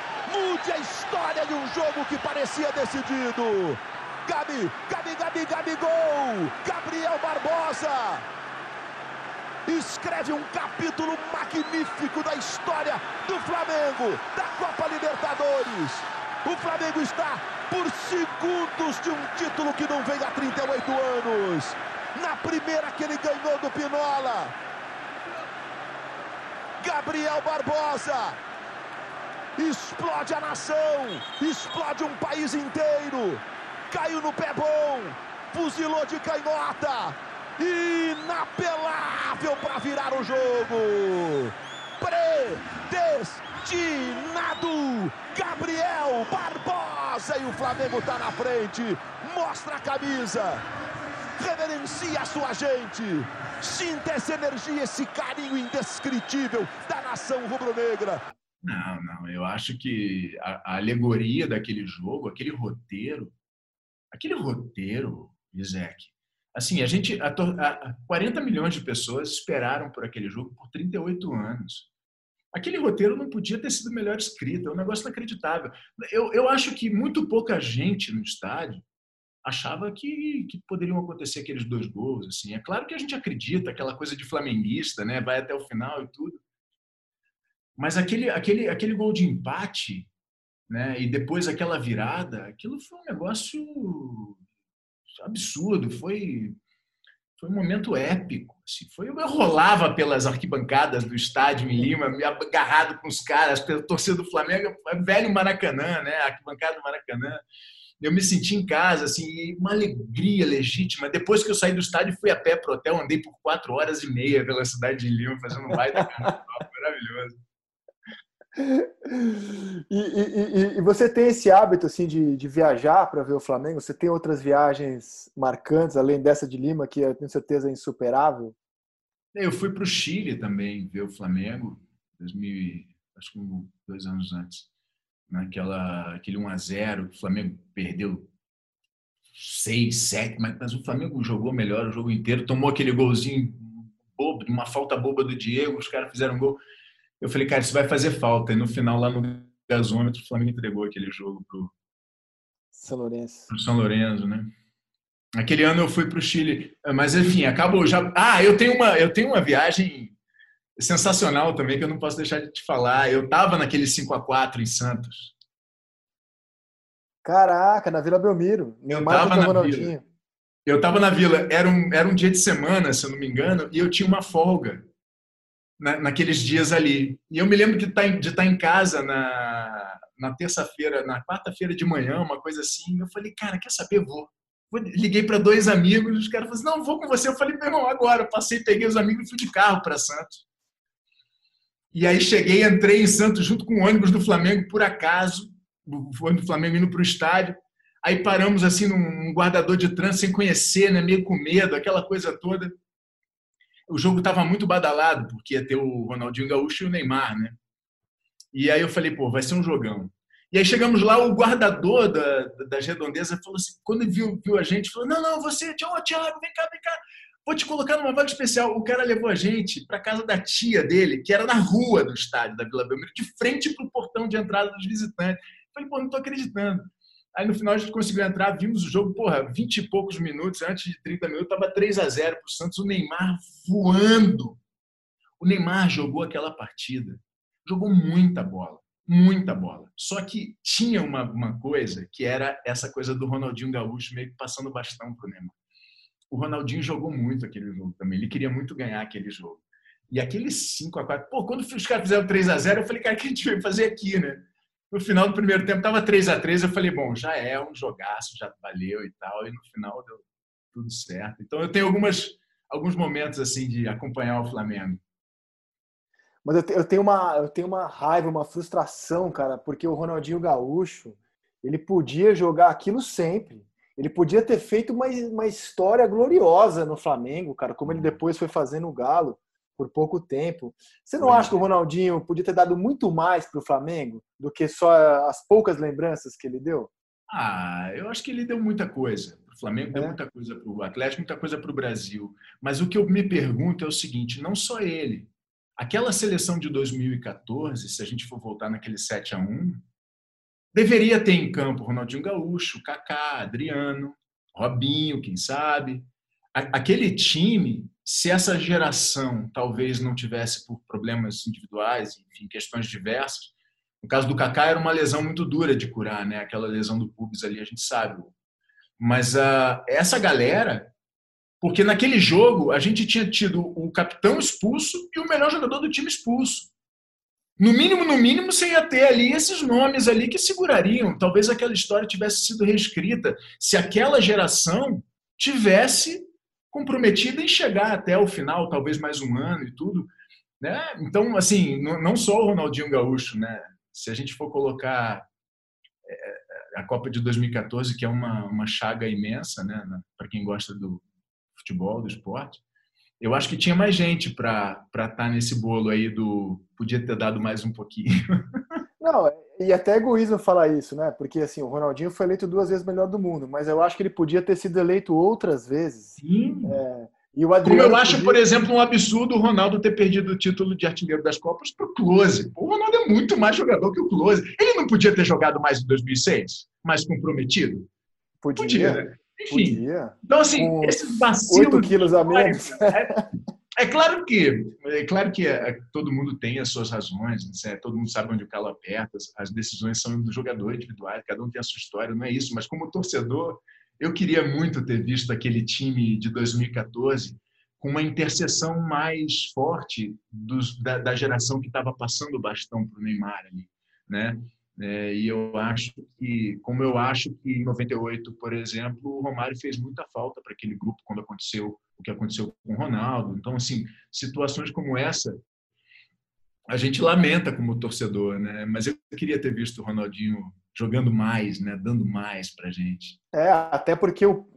Mude a história de um jogo que parecia decidido. Gabi, Gabi, Gabi, Gabi, gol. Gabriel Barbosa. Escreve um capítulo magnífico da história do Flamengo, da Copa Libertadores. O Flamengo está por segundos de um título que não vem há 38 anos na primeira que ele ganhou do Pinola. Gabriel Barbosa explode a nação, explode um país inteiro. Caiu no pé bom, fuzilou de canhota, inapelável para virar o jogo. Predestinado Gabriel Barbosa e o Flamengo está na frente, mostra a camisa reverencia a sua gente. Sinta essa energia, esse carinho indescritível da nação rubro-negra. Não, não, eu acho que a, a, alegoria daquele jogo, aquele roteiro, aquele roteiro, Isaac, assim, a gente, a, a, 40 milhões de pessoas esperaram por aquele jogo por 38 anos. Aquele roteiro não podia ter sido melhor escrito, é um negócio inacreditável. Eu, eu acho que muito pouca gente no estádio achava que, que poderiam acontecer aqueles dois gols. Assim. É claro que a gente acredita, aquela coisa de flamenguista, né? vai até o final e tudo. Mas aquele, aquele, aquele gol de empate né? e depois aquela virada, aquilo foi um negócio absurdo, foi, foi um momento épico. Assim. Foi, eu rolava pelas arquibancadas do estádio em Lima, me agarrado com os caras, pela torcida do Flamengo, velho Maracanã, né? arquibancada do Maracanã eu me senti em casa, assim, uma alegria legítima. Depois que eu saí do estádio, fui a pé pro hotel, andei por quatro horas e meia pela cidade de Lima, fazendo um baita maravilhoso. E, e, e, você tem esse hábito assim de, de viajar para ver o Flamengo? Você tem outras viagens marcantes além dessa de Lima que eu tenho certeza é insuperável? Eu fui para o Chile também ver o Flamengo, 2000, acho que dois anos antes naquela aquele 1 a 0 o Flamengo perdeu 6, 7, mas, mas o Flamengo jogou melhor o jogo inteiro, tomou aquele golzinho bobo, uma falta boba do Diego, os caras fizeram um gol. Eu falei, cara, isso vai fazer falta. E no final, lá no gasômetro, o Flamengo entregou aquele jogo pro São Lourenço. Pro São Lourenço, né? Aquele ano eu fui para o Chile, mas enfim, acabou já. Ah, eu tenho uma, eu tenho uma viagem sensacional também, que eu não posso deixar de te falar. Eu estava naquele 5 a 4 em Santos. Caraca, na Vila Belmiro. Eu estava na Vila. Eu estava na Vila. Era um, era um dia de semana, se eu não me engano, e eu tinha uma folga na, naqueles dias ali. E eu me lembro de estar tá estar tá em casa na, na terça-feira, na quarta-feira de manhã, uma coisa assim. Eu falei, cara, quer saber? Vou. Liguei para dois amigos, os caras falaram assim, não, vou com você. Eu falei, meu irmão, agora. Passei, peguei os amigos e fui de carro para Santos. E aí cheguei, entrei em Santos junto com o ônibus do Flamengo, por acaso, o ônibus do Flamengo indo para o estádio. Aí paramos assim num guardador de trânsito sem conhecer, né, meio com medo, aquela coisa toda. O jogo estava muito badalado, porque ia ter o Ronaldinho Gaúcho e o Neymar, né? E aí eu falei, pô, vai ser um jogão. E aí chegamos lá, o guardador da, das redondezas falou assim, quando viu, viu a gente, falou, não, não, você, Tiago, Tiago, vem cá, vem cá, vou te colocar numa vaga especial. O cara levou a gente para casa da tia dele, que era na rua do estádio da Vila Belmiro, de frente para o portão de entrada dos visitantes. Eu falei, pô, não estou acreditando. Aí no final a gente conseguiu entrar, vimos o jogo, porra, 20 e poucos minutos, antes de 30 minutos, estava 3 a 0 para o Santos, o Neymar voando. O Neymar jogou aquela partida, jogou muita bola, muita bola. Só que tinha uma, uma coisa que era essa coisa do Ronaldinho Gaúcho meio que passando bastão para o Neymar. O Ronaldinho jogou muito aquele jogo também, ele queria muito ganhar aquele jogo. E aquele 5 a 4 pô, quando os caras fizeram 3 a 0 eu falei, cara, o que a gente veio fazer aqui, né? No final do primeiro tempo estava 3 a 3 eu falei, bom, já é um jogaço, já valeu e tal, e no final deu tudo certo. Então eu tenho algumas, alguns momentos assim de acompanhar o Flamengo. Mas eu, tenho uma, eu tenho uma raiva, uma frustração, cara, porque o Ronaldinho Gaúcho, ele podia jogar aquilo sempre. Ele podia ter feito uma, uma história gloriosa no Flamengo, cara, como ele depois foi fazendo o Galo por pouco tempo. Você não acha que o Ronaldinho podia ter dado muito mais para o Flamengo do que só as poucas lembranças que ele deu? Ah, eu acho que ele deu muita coisa. O Flamengo é. deu muita coisa para o Atlético, muita coisa para o Brasil. Mas o que eu me pergunto é o seguinte: não só ele. Aquela seleção de 2014, se a gente for voltar naquele 7 a 1 deveria ter em campo Ronaldinho Gaúcho, Kaká, Adriano, Robinho, quem sabe. Aquele time se essa geração talvez não tivesse por problemas individuais, enfim, questões diversas, no caso do Kaká era uma lesão muito dura de curar, né? Aquela lesão do pubis ali, a gente sabe. Mas uh, essa galera, porque naquele jogo a gente tinha tido o capitão expulso e o melhor jogador do time expulso. No mínimo, no mínimo, você ia ter ali esses nomes ali que segurariam. Talvez aquela história tivesse sido reescrita se aquela geração tivesse comprometida em chegar até o final, talvez mais um ano e tudo. Né? Então, assim, não só o Ronaldinho Gaúcho, né? Se a gente for colocar é, a Copa de 2014, que é uma, uma chaga imensa, né? Para quem gosta do futebol, do esporte, eu acho que tinha mais gente para estar tá nesse bolo aí do podia ter dado mais um pouquinho. Não, e até egoísmo falar isso, né? Porque assim, o Ronaldinho foi eleito duas vezes melhor do mundo, mas eu acho que ele podia ter sido eleito outras vezes. Sim. É, e o Adriano Como eu acho, podia... por exemplo, um absurdo o Ronaldo ter perdido o título de artilheiro das Copas para o Close. O Ronaldo é muito mais jogador que o Close. Ele não podia ter jogado mais em 2006? Mais comprometido? Podia. podia né? Enfim. Podia. Então, assim, Com esses vacilos... 8 quilos a menos. É, é claro que, é claro que é, todo mundo tem as suas razões, né? todo mundo sabe onde o calo aperta, as decisões são do jogador individual, cada um tem a sua história, não é isso. Mas como torcedor, eu queria muito ter visto aquele time de 2014 com uma interseção mais forte dos, da, da, geração que estava passando o bastão para o Neymar ali, né? É, e eu acho que, como eu acho que em 98, por exemplo, o Romário fez muita falta para aquele grupo quando aconteceu o que aconteceu com o Ronaldo. Então, assim, situações como essa, a gente lamenta como torcedor, né? Mas eu queria ter visto o Ronaldinho jogando mais, né? Dando mais para gente. É, até porque o,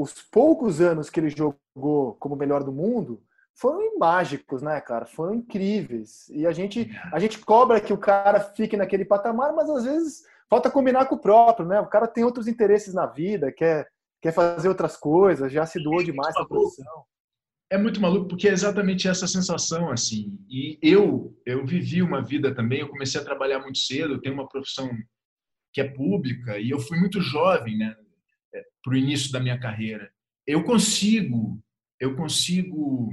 os poucos anos que ele jogou como melhor do mundo foram mágicos, né, cara? Foram incríveis. E a gente, a gente cobra que o cara fique naquele patamar, mas às vezes falta combinar com o próprio, né? O cara tem outros interesses na vida, quer, quer fazer outras coisas, já se doou demais para a profissão. É muito maluco porque é exatamente essa sensação assim. E eu, eu vivi uma vida também, eu comecei a trabalhar muito cedo, eu tenho uma profissão que é pública e eu fui muito jovem, né, é, para o início da minha carreira. Eu consigo, eu consigo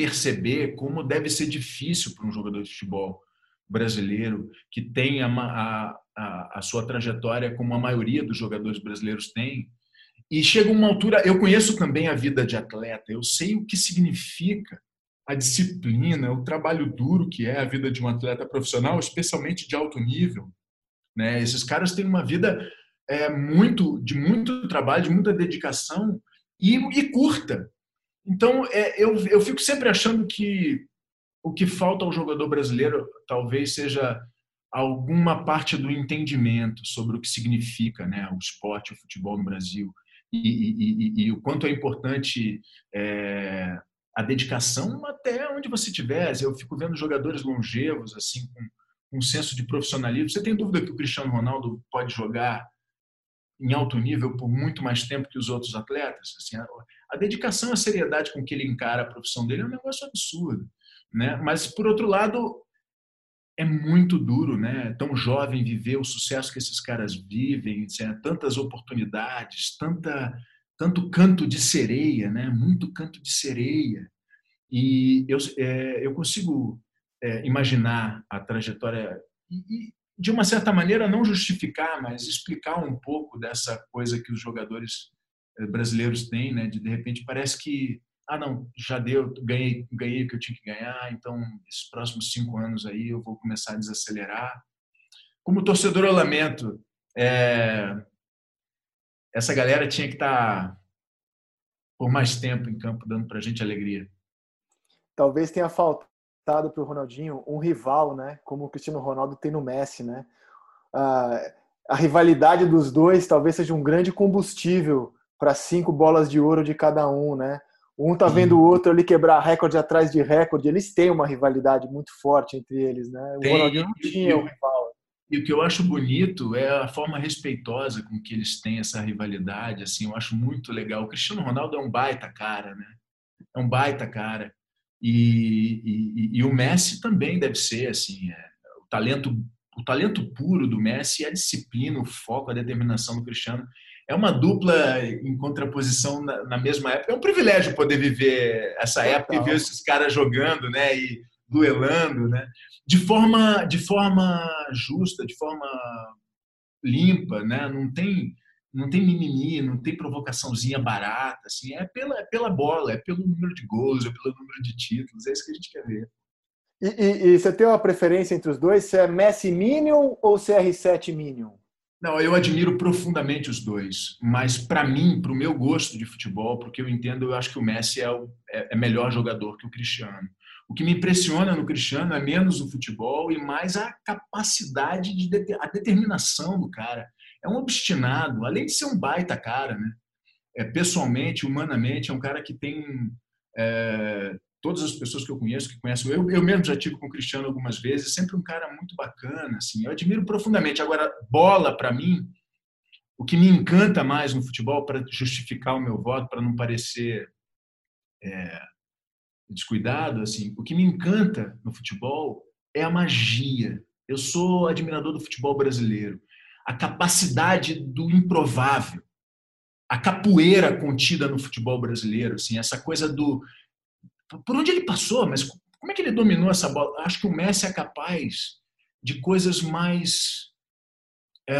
perceber como deve ser difícil para um jogador de futebol brasileiro que tem a, a, a, sua trajetória como a maioria dos jogadores brasileiros tem. E chega uma altura, eu conheço também a vida de atleta, eu sei o que significa a disciplina, o trabalho duro que é a vida de um atleta profissional, especialmente de alto nível. Né? Esses caras têm uma vida é, muito de muito trabalho, de muita dedicação e, e curta. Então, é, eu, eu fico sempre achando que o que falta ao jogador brasileiro talvez seja alguma parte do entendimento sobre o que significa né, o esporte, o futebol no Brasil e, e, e, e o quanto é importante é, a dedicação até onde você estiver. Eu fico vendo jogadores longevos assim com, um senso de profissionalismo. Você tem dúvida que o Cristiano Ronaldo pode jogar em alto nível por muito mais tempo que os outros atletas? Assim, a, a dedicação, a seriedade com que ele encara a profissão dele é um negócio absurdo. Né? Mas, por outro lado, é muito duro, né? Tão jovem viver o sucesso que esses caras vivem, tantas oportunidades, tanta, tanto canto de sereia, né? Muito canto de sereia. E eu, é, eu consigo é, imaginar a trajetória e, e, de uma certa maneira, não justificar, mas explicar um pouco dessa coisa que os jogadores é, brasileiros têm, né? De de repente parece que ah não, já deu, ganhei, ganhei o que eu tinha que ganhar, então esses próximos cinco anos aí eu vou começar a desacelerar. Como torcedor eu lamento, é, essa galera tinha que estar tá por mais tempo em campo dando para a gente alegria. Talvez tenha faltado para o Ronaldinho um rival, né? Como o Cristiano Ronaldo tem no Messi, né? a rivalidade dos dois talvez seja um grande combustível para cinco bolas de ouro de cada um, né? Um tá vendo o outro ali quebrar recorde atrás de recorde. Eles têm uma rivalidade muito forte entre eles, né? O Tem, Ronaldinho não tinha um rival. E o que eu acho bonito é a forma respeitosa com que eles têm essa rivalidade. Assim, eu acho muito legal. O Cristiano Ronaldo é um baita cara, né? É um baita cara. E, e, e o Messi também deve ser assim. É, o talento, o talento puro do Messi é a disciplina, o foco, a determinação do Cristiano é uma dupla em contraposição na, na, mesma época. É um privilégio poder viver essa época e ver esses caras jogando, né, e duelando, né, de forma de forma justa, de forma limpa, né? Não tem não tem mimimi, não tem provocaçãozinha barata, assim, é pela é pela bola, é pelo número de gols, é pelo número de títulos, é isso que a gente quer ver. E, e, e você tem uma preferência entre os dois? Se é Messi Minion ou CR7 Minion? Não, eu admiro profundamente os dois, mas para mim, para o meu gosto de futebol, porque eu entendo, eu acho que o Messi é, o, é, é melhor jogador que o Cristiano. O que me impressiona no Cristiano é menos o futebol e mais a capacidade de a determinação do cara. É um obstinado, além de ser um baita cara, né? É, pessoalmente, humanamente, é um cara que tem é, todas as pessoas que eu conheço, que conhecem, eu, eu mesmo já tive com o Cristiano algumas vezes, sempre um cara muito bacana, assim, eu admiro profundamente. Agora, bola, para mim, o que me encanta mais no futebol, para justificar o meu voto, para não parecer é, descuidado, assim, o que me encanta no futebol é a magia. Eu sou admirador do futebol brasileiro. A capacidade do improvável, a capoeira contida no futebol brasileiro, assim, essa coisa do por onde ele passou, mas como é que ele dominou essa bola? Acho que o Messi é capaz de coisas mais é,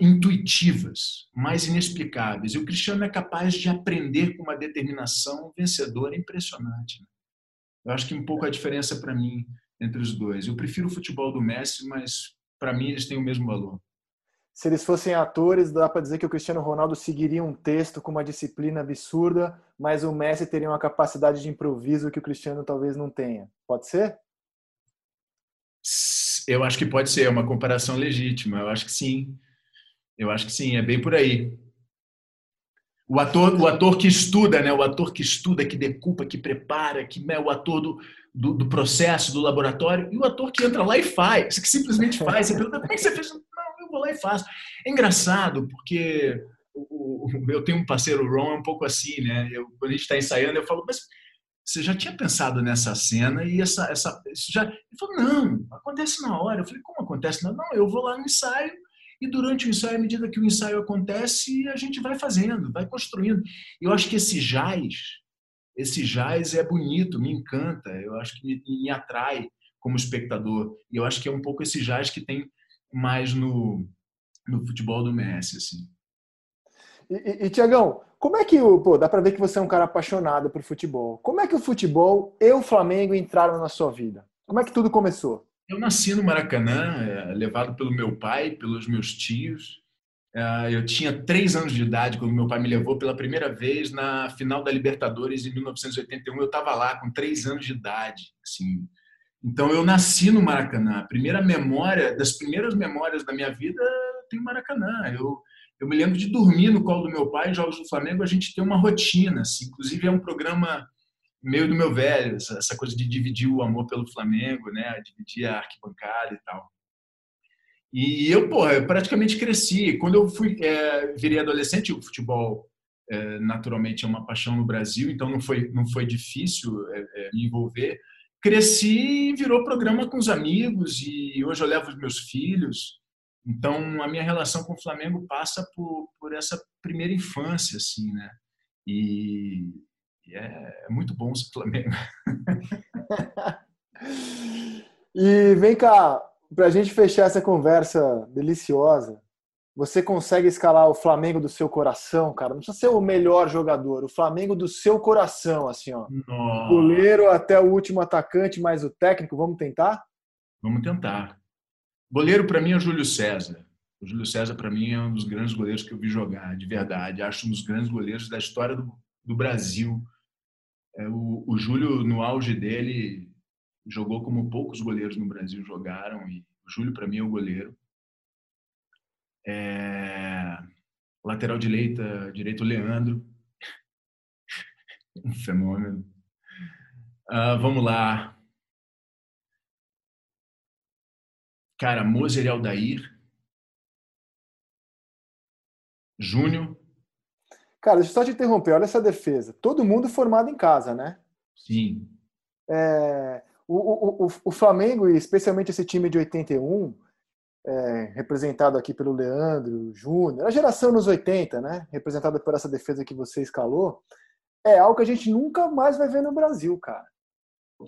intuitivas, mais inexplicáveis. E o Cristiano é capaz de aprender com uma determinação vencedora impressionante. Né? Eu acho que um pouco a diferença para mim entre os dois. Eu prefiro o futebol do Messi, mas para mim eles têm o mesmo valor se eles fossem atores, dá para dizer que o Cristiano Ronaldo seguiria um texto com uma disciplina absurda, mas o Messi teria uma capacidade de improviso que o Cristiano talvez não tenha. Pode ser? Eu acho que pode ser, é uma comparação legítima. Eu acho que sim. Eu acho que sim, é bem por aí. O ator, o ator que estuda, né? O ator que estuda, que decupa, que prepara, que é o ator do, do, do, processo, do laboratório, e o ator que entra lá e faz, que simplesmente faz. Você pergunta, como é que você fez? Vou lá e faço. É engraçado, porque o, eu tenho um parceiro, o Ron, é um pouco assim, né? Eu, quando a gente está ensaiando, eu falo, mas você já tinha pensado nessa cena e essa, essa isso já. Ele falou, não, acontece na hora. Eu falei, como acontece? Não, não, eu vou lá no ensaio e durante o ensaio, à medida que o ensaio acontece, a gente vai fazendo, vai construindo. Eu acho que esse jazz, esse jazz é bonito, me encanta, eu acho que me, me atrai como espectador. E eu acho que é um pouco esse jazz que tem mais no, no futebol do Messi, assim. E, e, e Tiagão, como é que o. Pô, dá para ver que você é um cara apaixonado por futebol. Como é que o futebol e o Flamengo entraram na sua vida? Como é que tudo começou? Eu nasci no Maracanã, é, levado pelo meu pai, pelos meus tios. É, eu tinha três anos de idade quando meu pai me levou pela primeira vez na final da Libertadores em 1981. Eu estava lá com três anos de idade. Assim, então eu nasci no Maracanã. A primeira memória, das primeiras memórias da minha vida, tem Maracanã. Eu, eu me lembro de dormir no colo do meu pai jogos do Flamengo. A gente tem uma rotina, assim. inclusive é um programa meio do meu velho, essa, essa coisa de dividir o amor pelo Flamengo, né? Dividir a arquibancada e tal. E eu, porra, eu praticamente cresci. Quando eu fui é, virei adolescente, o futebol é, naturalmente é uma paixão no Brasil, então não foi não foi difícil é, é, me envolver. Cresci e virou programa com os amigos e hoje eu levo os meus filhos. Então a minha relação com o Flamengo passa por, por essa primeira infância, assim, né? E, e é, é muito bom ser Flamengo. e vem cá, para a gente fechar essa conversa deliciosa, você consegue escalar o Flamengo do seu coração, cara? Não precisa ser o melhor jogador, o Flamengo do seu coração, assim, ó. Nossa. Goleiro até o último atacante, mais o técnico, vamos tentar? Vamos tentar. Goleiro para mim é o Júlio César. O Júlio César para mim é um dos grandes goleiros que eu vi jogar, de verdade. Acho um dos grandes goleiros da história do, do Brasil. É, o, o Júlio no auge dele jogou como poucos goleiros no Brasil jogaram e o Júlio para mim é o goleiro. É... Lateral direita, direito Leandro. um fenômeno. Uh, vamos lá. Cara, Moser e Aldair. Júnior. Cara, deixa eu só te interromper. Olha essa defesa. Todo mundo formado em casa, né? Sim. É, o, o, o, o Flamengo, e especialmente esse time de 81, é, representado aqui pelo Leandro, Júnior, a geração nos 80, né? Representada por essa defesa que você escalou, é algo que a gente nunca mais vai ver no Brasil, cara.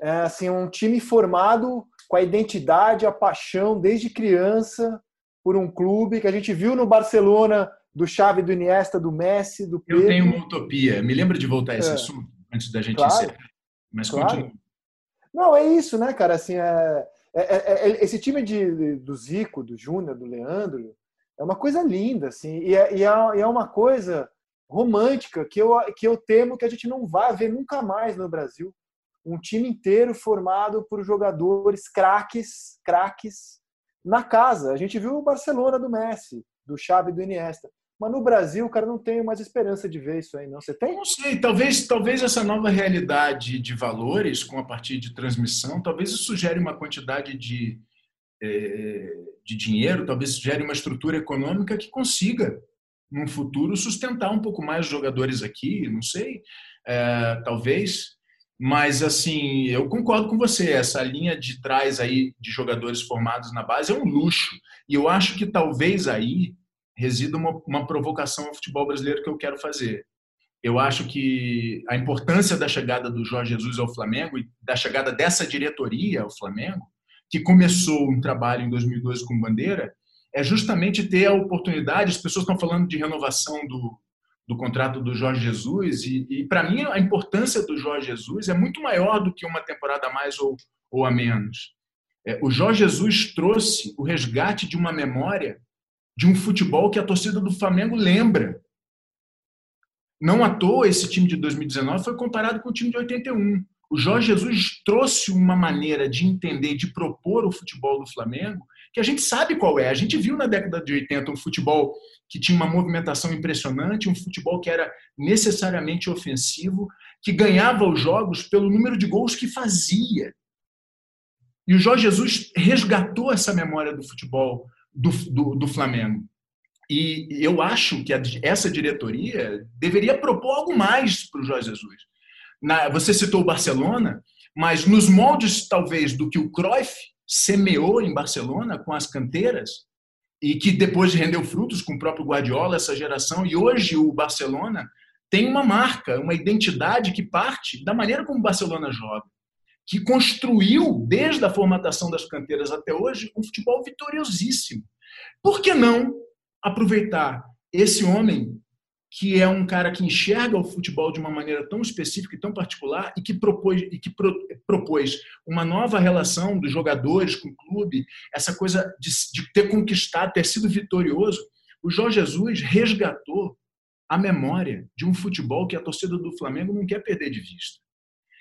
É assim, um time formado com a identidade, a paixão desde criança por um clube que a gente viu no Barcelona do Xavi, do Iniesta, do Messi, do Pedro. Eu tenho uma utopia. Me lembra de voltar a esse é. assunto antes da gente claro. encerrar. Mas claro. continua. Não, é isso, né, cara? Assim, é, é, é, é esse time de, do Zico, do Júnior, do Leandro, é uma coisa linda, assim, e é, e é, é uma coisa romântica que eu, que eu temo que a gente não vai ver nunca mais no Brasil. Um time inteiro formado por jogadores craques, craques na casa. A gente viu o Barcelona do Messi, do Xavi do Iniesta. Mas no Brasil, o cara não tem mais esperança de ver isso aí, não. Você tem? Não sei, talvez, talvez essa nova realidade de valores com a partir de transmissão, talvez isso sugere uma quantidade de, é, de dinheiro, talvez sugere uma estrutura econômica que consiga, num futuro, sustentar um pouco mais os jogadores aqui, não sei, é, talvez. Mas, assim, eu concordo com você, essa linha de trás aí de jogadores formados na base é um luxo. E eu acho que talvez aí resida uma, uma provocação ao futebol brasileiro que eu quero fazer. Eu acho que a importância da chegada do Jorge Jesus ao Flamengo e da chegada dessa diretoria ao Flamengo, que começou um trabalho em 2012 com Bandeira, é justamente ter a oportunidade. As pessoas estão falando de renovação do, do contrato do Jorge Jesus, e, e para mim a importância do Jorge Jesus é muito maior do que uma temporada a mais ou, ou a menos. É, o Jorge Jesus trouxe o resgate de uma memória de um futebol que a torcida do Flamengo lembra. Não à toa esse time de 2019 foi comparado com o time de 81. O Jorge Jesus trouxe uma maneira de entender, de propor o futebol do Flamengo, que a gente sabe qual é. A gente viu na década de 80 um futebol que tinha uma movimentação impressionante, um futebol que era necessariamente ofensivo, que ganhava os jogos pelo número de gols que fazia. E o Jorge Jesus resgatou essa memória do futebol do, do, do Flamengo. E eu acho que essa diretoria deveria propor algo mais para o Jorge Jesus. Na, você citou o Barcelona, mas nos moldes, talvez, do que o Cruyff semeou em Barcelona com as canteiras, e que depois rendeu frutos com o próprio Guardiola, essa geração, e hoje o Barcelona tem uma marca, uma identidade que parte da maneira como o Barcelona joga que construiu, desde a formatação das canteiras até hoje, um futebol vitoriosíssimo. Por que não aproveitar esse homem, que é um cara que enxerga o futebol de uma maneira tão específica e tão particular, e que propôs, e que pro, propôs uma nova relação dos jogadores com o clube, essa coisa de, de ter conquistado, ter sido vitorioso? O Jorge Jesus resgatou a memória de um futebol que a torcida do Flamengo não quer perder de vista.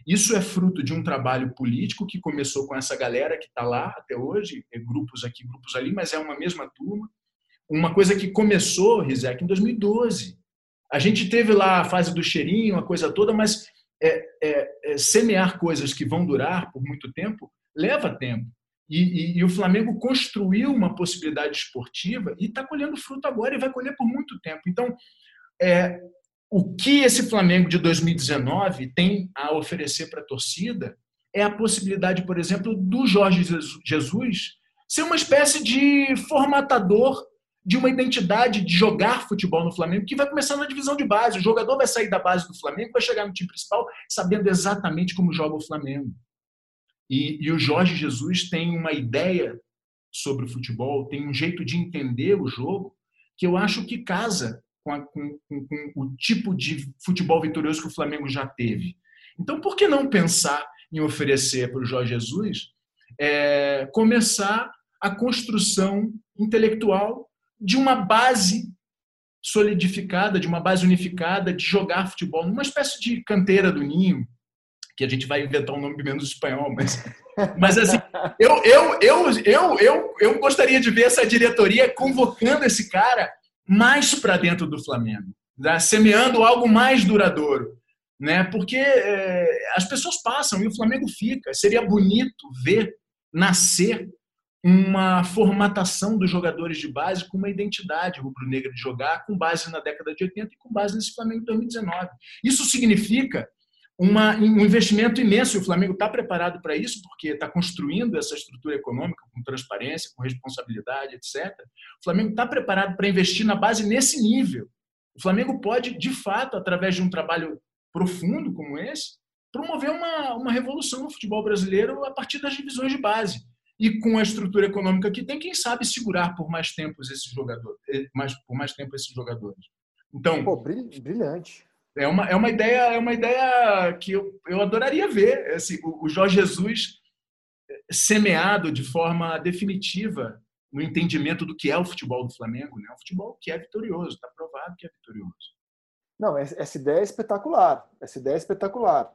Isso é fruto de um trabalho político que começou com essa galera que está lá até hoje, é grupos aqui, grupos ali, mas é uma mesma turma. Uma coisa que começou, Rizek, em 2012. A gente teve lá a fase do cheirinho, a coisa toda, mas é, é, é, semear coisas que vão durar por muito tempo leva tempo. E, e, e, o Flamengo construiu uma possibilidade esportiva e está colhendo fruto agora e vai colher por muito tempo. Então, é, o que esse Flamengo de 2019 tem a oferecer para a torcida é a possibilidade, por exemplo, do Jorge Jesus ser uma espécie de formatador de uma identidade de jogar futebol no Flamengo, que vai começar na divisão de base. O jogador vai sair da base do Flamengo, vai chegar no time principal sabendo exatamente como joga o Flamengo. E, e o Jorge Jesus tem uma ideia sobre o futebol, tem um jeito de entender o jogo que eu acho que casa com, a, com, com, com, o tipo de futebol vitorioso que o Flamengo já teve. Então, por que não pensar em oferecer para o Jorge Jesus é, começar a construção intelectual de uma base solidificada, de uma base unificada de jogar futebol, numa espécie de canteira do ninho, que a gente vai inventar um nome menos espanhol, mas, mas assim, eu, eu, eu, eu, eu, eu gostaria de ver essa diretoria convocando esse cara mais para dentro do Flamengo, né? semeando algo mais duradouro, né? Porque é, as pessoas passam e o Flamengo fica. Seria bonito ver nascer uma formatação dos jogadores de base com uma identidade rubro-negra de jogar, com base na década de 80 e com base nesse Flamengo de 2019. Isso significa uma, um investimento imenso. E o Flamengo está preparado para isso, porque está construindo essa estrutura econômica com transparência, com responsabilidade, etc. O Flamengo está preparado para investir na base nesse nível. O Flamengo pode, de fato, através de um trabalho profundo como esse, promover uma, uma revolução no futebol brasileiro a partir das divisões de base. E com a estrutura econômica que tem, quem sabe segurar por mais tempo esses jogadores, eh, mais, por mais tempo esses jogadores. Então, Pô, brilhante é uma, é uma ideia é uma ideia que eu, eu adoraria ver assim, o, o Jorge Jesus semeado de forma definitiva no entendimento do que é o futebol do Flamengo, né? O futebol que é vitorioso, está provado que é vitorioso. Não, essa ideia é espetacular. Essa ideia é espetacular.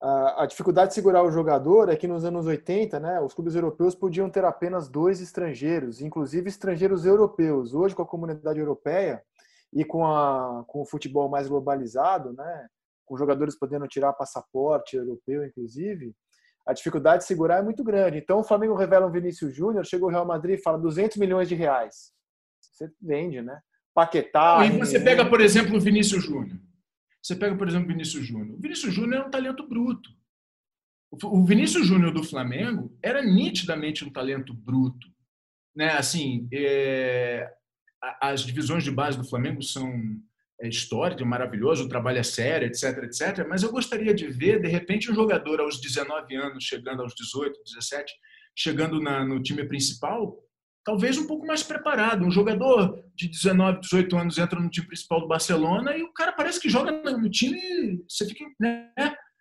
A dificuldade de segurar o jogador é que nos anos 80, né, os clubes europeus podiam ter apenas dois estrangeiros, inclusive estrangeiros europeus. Hoje, com a comunidade europeia, e com, a, com o futebol mais globalizado, né, com jogadores podendo tirar passaporte europeu, inclusive, a dificuldade de segurar é muito grande. Então o Flamengo revela um Vinícius Júnior, chega o Real Madrid e fala 200 milhões de reais. Você vende, né? Paquetá. E você pega, por exemplo, o Vinícius Júnior. Você pega, por exemplo, o Vinícius Júnior. O Vinícius Júnior é um talento bruto. O Vinícius Júnior do Flamengo era nitidamente um talento bruto. Né? Assim, é as divisões de base do Flamengo são é, históricas, maravilhoso, o trabalho é sério, etc, etc. Mas eu gostaria de ver, de repente, um jogador aos 19 anos, chegando aos 18, 17, chegando na, no time principal, talvez um pouco mais preparado. Um jogador de 19, 18 anos entra no time principal do Barcelona e o cara parece que joga no time, você fica, né?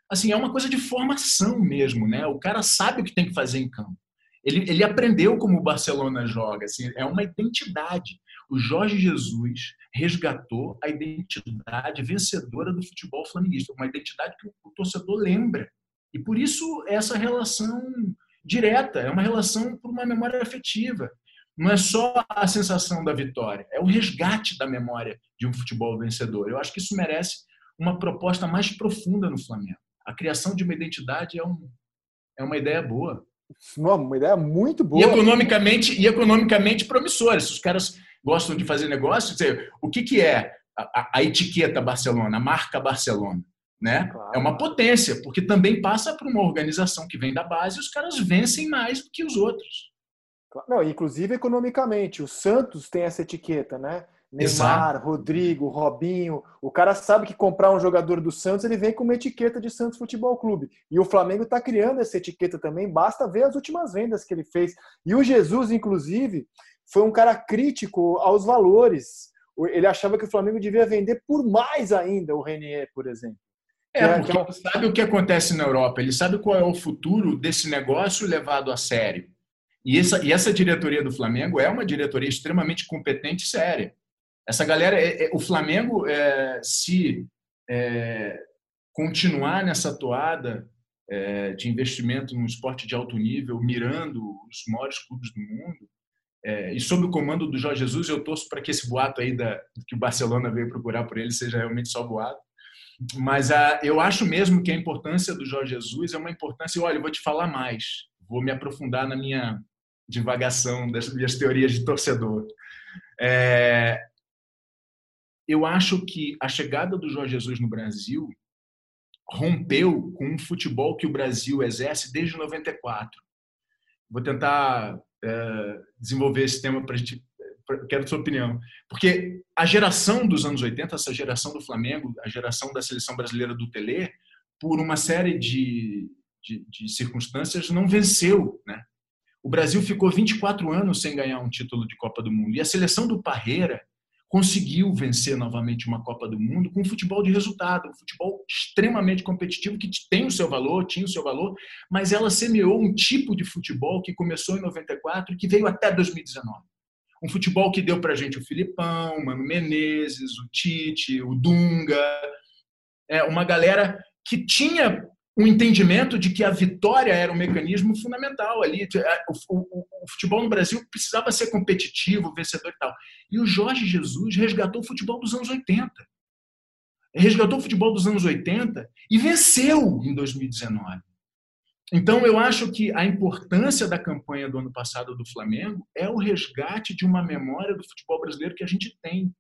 Assim, é uma coisa de formação mesmo, né? O cara sabe o que tem que fazer em campo. Ele, ele aprendeu como o Barcelona joga, assim, é uma identidade o Jorge Jesus resgatou a identidade vencedora do futebol flamenguista, uma identidade que o torcedor lembra. E por isso essa relação direta, é uma relação por uma memória afetiva. Não é só a sensação da vitória, é o resgate da memória de um futebol vencedor. Eu acho que isso merece uma proposta mais profunda no Flamengo. A criação de uma identidade é, um, é uma ideia boa. Uma ideia muito boa. E economicamente, e economicamente promissora. Se os caras gostam de fazer negócio, dizer, o que, que é a, a, etiqueta Barcelona, a marca Barcelona? Né? Claro. É uma potência, porque também passa por uma organização que vem da base e os caras vencem mais do que os outros. Não, inclusive economicamente, o Santos tem essa etiqueta, né? Neymar, Exato. Rodrigo, Robinho. O cara sabe que comprar um jogador do Santos, ele vem com uma etiqueta de Santos Futebol Clube. E o Flamengo está criando essa etiqueta também, basta ver as últimas vendas que ele fez. E o Jesus, inclusive, foi um cara crítico aos valores. Ele achava que o Flamengo devia vender por mais ainda o Renier, por exemplo. É, é porque ele sabe o que acontece na Europa, ele sabe qual é o futuro desse negócio levado a sério. E essa, e essa diretoria do Flamengo é uma diretoria extremamente competente e séria. Essa galera, é, é, o Flamengo, é, se é, continuar nessa toada é, de investimento no esporte de alto nível, mirando os maiores clubes do mundo, é, e sob o comando do Jorge Jesus, eu torço para que esse boato aí da, que o Barcelona veio procurar por ele seja realmente só boato. Mas a, eu acho mesmo que a importância do Jorge Jesus é uma importância. Olha, eu vou te falar mais. vou me aprofundar na minha divagação das minhas teorias de torcedor. É, eu acho que a chegada do Jorge Jesus no Brasil rompeu com um futebol que o Brasil exerce desde 94. Vou tentar é, desenvolver esse tema para a gente. Quero a sua opinião. Porque a geração dos anos 80, essa geração do Flamengo, a geração da seleção brasileira do Tele, por uma série de, de, de circunstâncias, não venceu. Né? O Brasil ficou 24 anos sem ganhar um título de Copa do Mundo. E a seleção do Parreira conseguiu vencer novamente uma Copa do Mundo com um futebol de resultado, um futebol extremamente competitivo que tem o seu valor, tinha o seu valor, mas ela semeou um tipo de futebol que começou em 94 e que veio até 2019. Um futebol que deu para gente o Filipão, o Mano Menezes, o Tite, o Dunga, é, uma galera que tinha um entendimento de que a vitória era um mecanismo fundamental ali. É, o, o, o, futebol no Brasil precisava ser competitivo, vencedor e tal. E o Jorge Jesus resgatou o futebol dos anos 80. Resgatou o futebol dos anos 80 e venceu em 2019. Então, eu acho que a importância da campanha do ano passado do Flamengo é o resgate de uma memória do futebol brasileiro que a gente tem.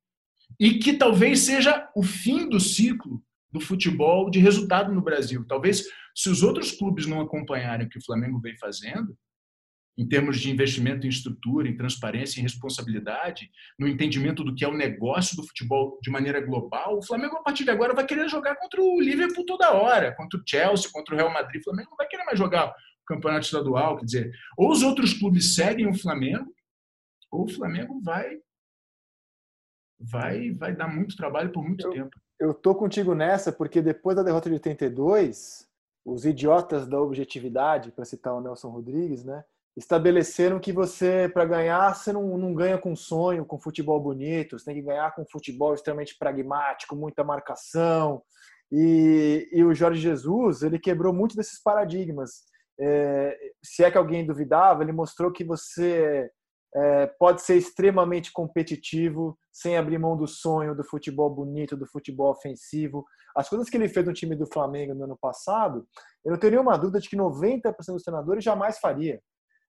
E que talvez seja o fim do ciclo do futebol de resultado no Brasil. Talvez, se os outros clubes não acompanharem o que o Flamengo vem fazendo, em termos de investimento em estrutura, em transparência, em responsabilidade, no entendimento do que é o negócio do futebol de maneira global, o Flamengo, a partir de agora, vai querer jogar contra o Liverpool toda hora, contra o Chelsea, contra o Real Madrid. O Flamengo não vai querer mais jogar o campeonato estadual. Quer dizer, ou os outros clubes seguem o Flamengo, ou o Flamengo vai vai vai dar muito trabalho por muito eu, tempo eu tô contigo nessa porque depois da derrota de 82, os idiotas da objetividade, para citar o Nelson Rodrigues, né, estabeleceram que você, para ganhar, você não, não ganha com sonho, com futebol bonito, você tem que ganhar com futebol extremamente pragmático, muita marcação. E, e o Jorge Jesus, ele quebrou muito desses paradigmas. É, se é que alguém duvidava, ele mostrou que você é, pode ser extremamente competitivo, sem abrir mão do sonho, do futebol bonito, do futebol ofensivo. As coisas que ele fez no time do Flamengo no ano passado, eu não tenho nenhuma dúvida de que 90% dos treinadores jamais faria.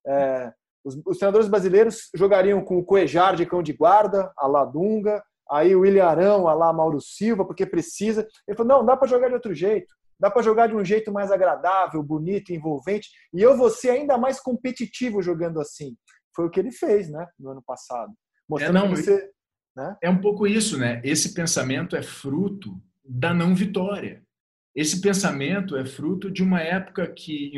É, os, os, treinadores brasileiros jogariam com o Coejar de cão de guarda, a Ladunga, aí o William Arão, a lá Mauro Silva, porque precisa. Ele falou: não, dá para jogar de outro jeito. Dá para jogar de um jeito mais agradável, bonito, envolvente, e eu vou ser ainda mais competitivo jogando assim foi o que ele fez, né, no ano passado. Mostrando é, não, você, né? é um pouco isso, né? Esse pensamento é fruto da não vitória. Esse pensamento é fruto de uma época que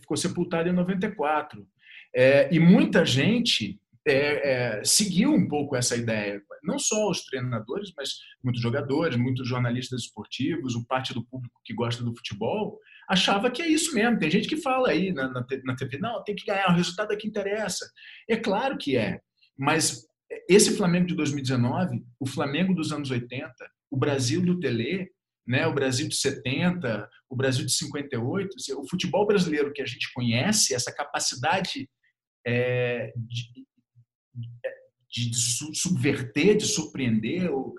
ficou sepultada em 94. É, e muita gente é, é, seguiu um pouco essa ideia. Não só os treinadores, mas muitos jogadores, muitos jornalistas esportivos, o parte do público que gosta do futebol, achava que é isso mesmo. Tem gente que fala aí na, na, na TV, não, tem que ganhar, o resultado é que interessa. É claro que é, mas esse Flamengo de 2019, o Flamengo dos anos 80, o Brasil do Tele, né, o Brasil de 70, o Brasil de 58, o futebol brasileiro que a gente conhece, essa capacidade é, de, de, subverter, de surpreender, o,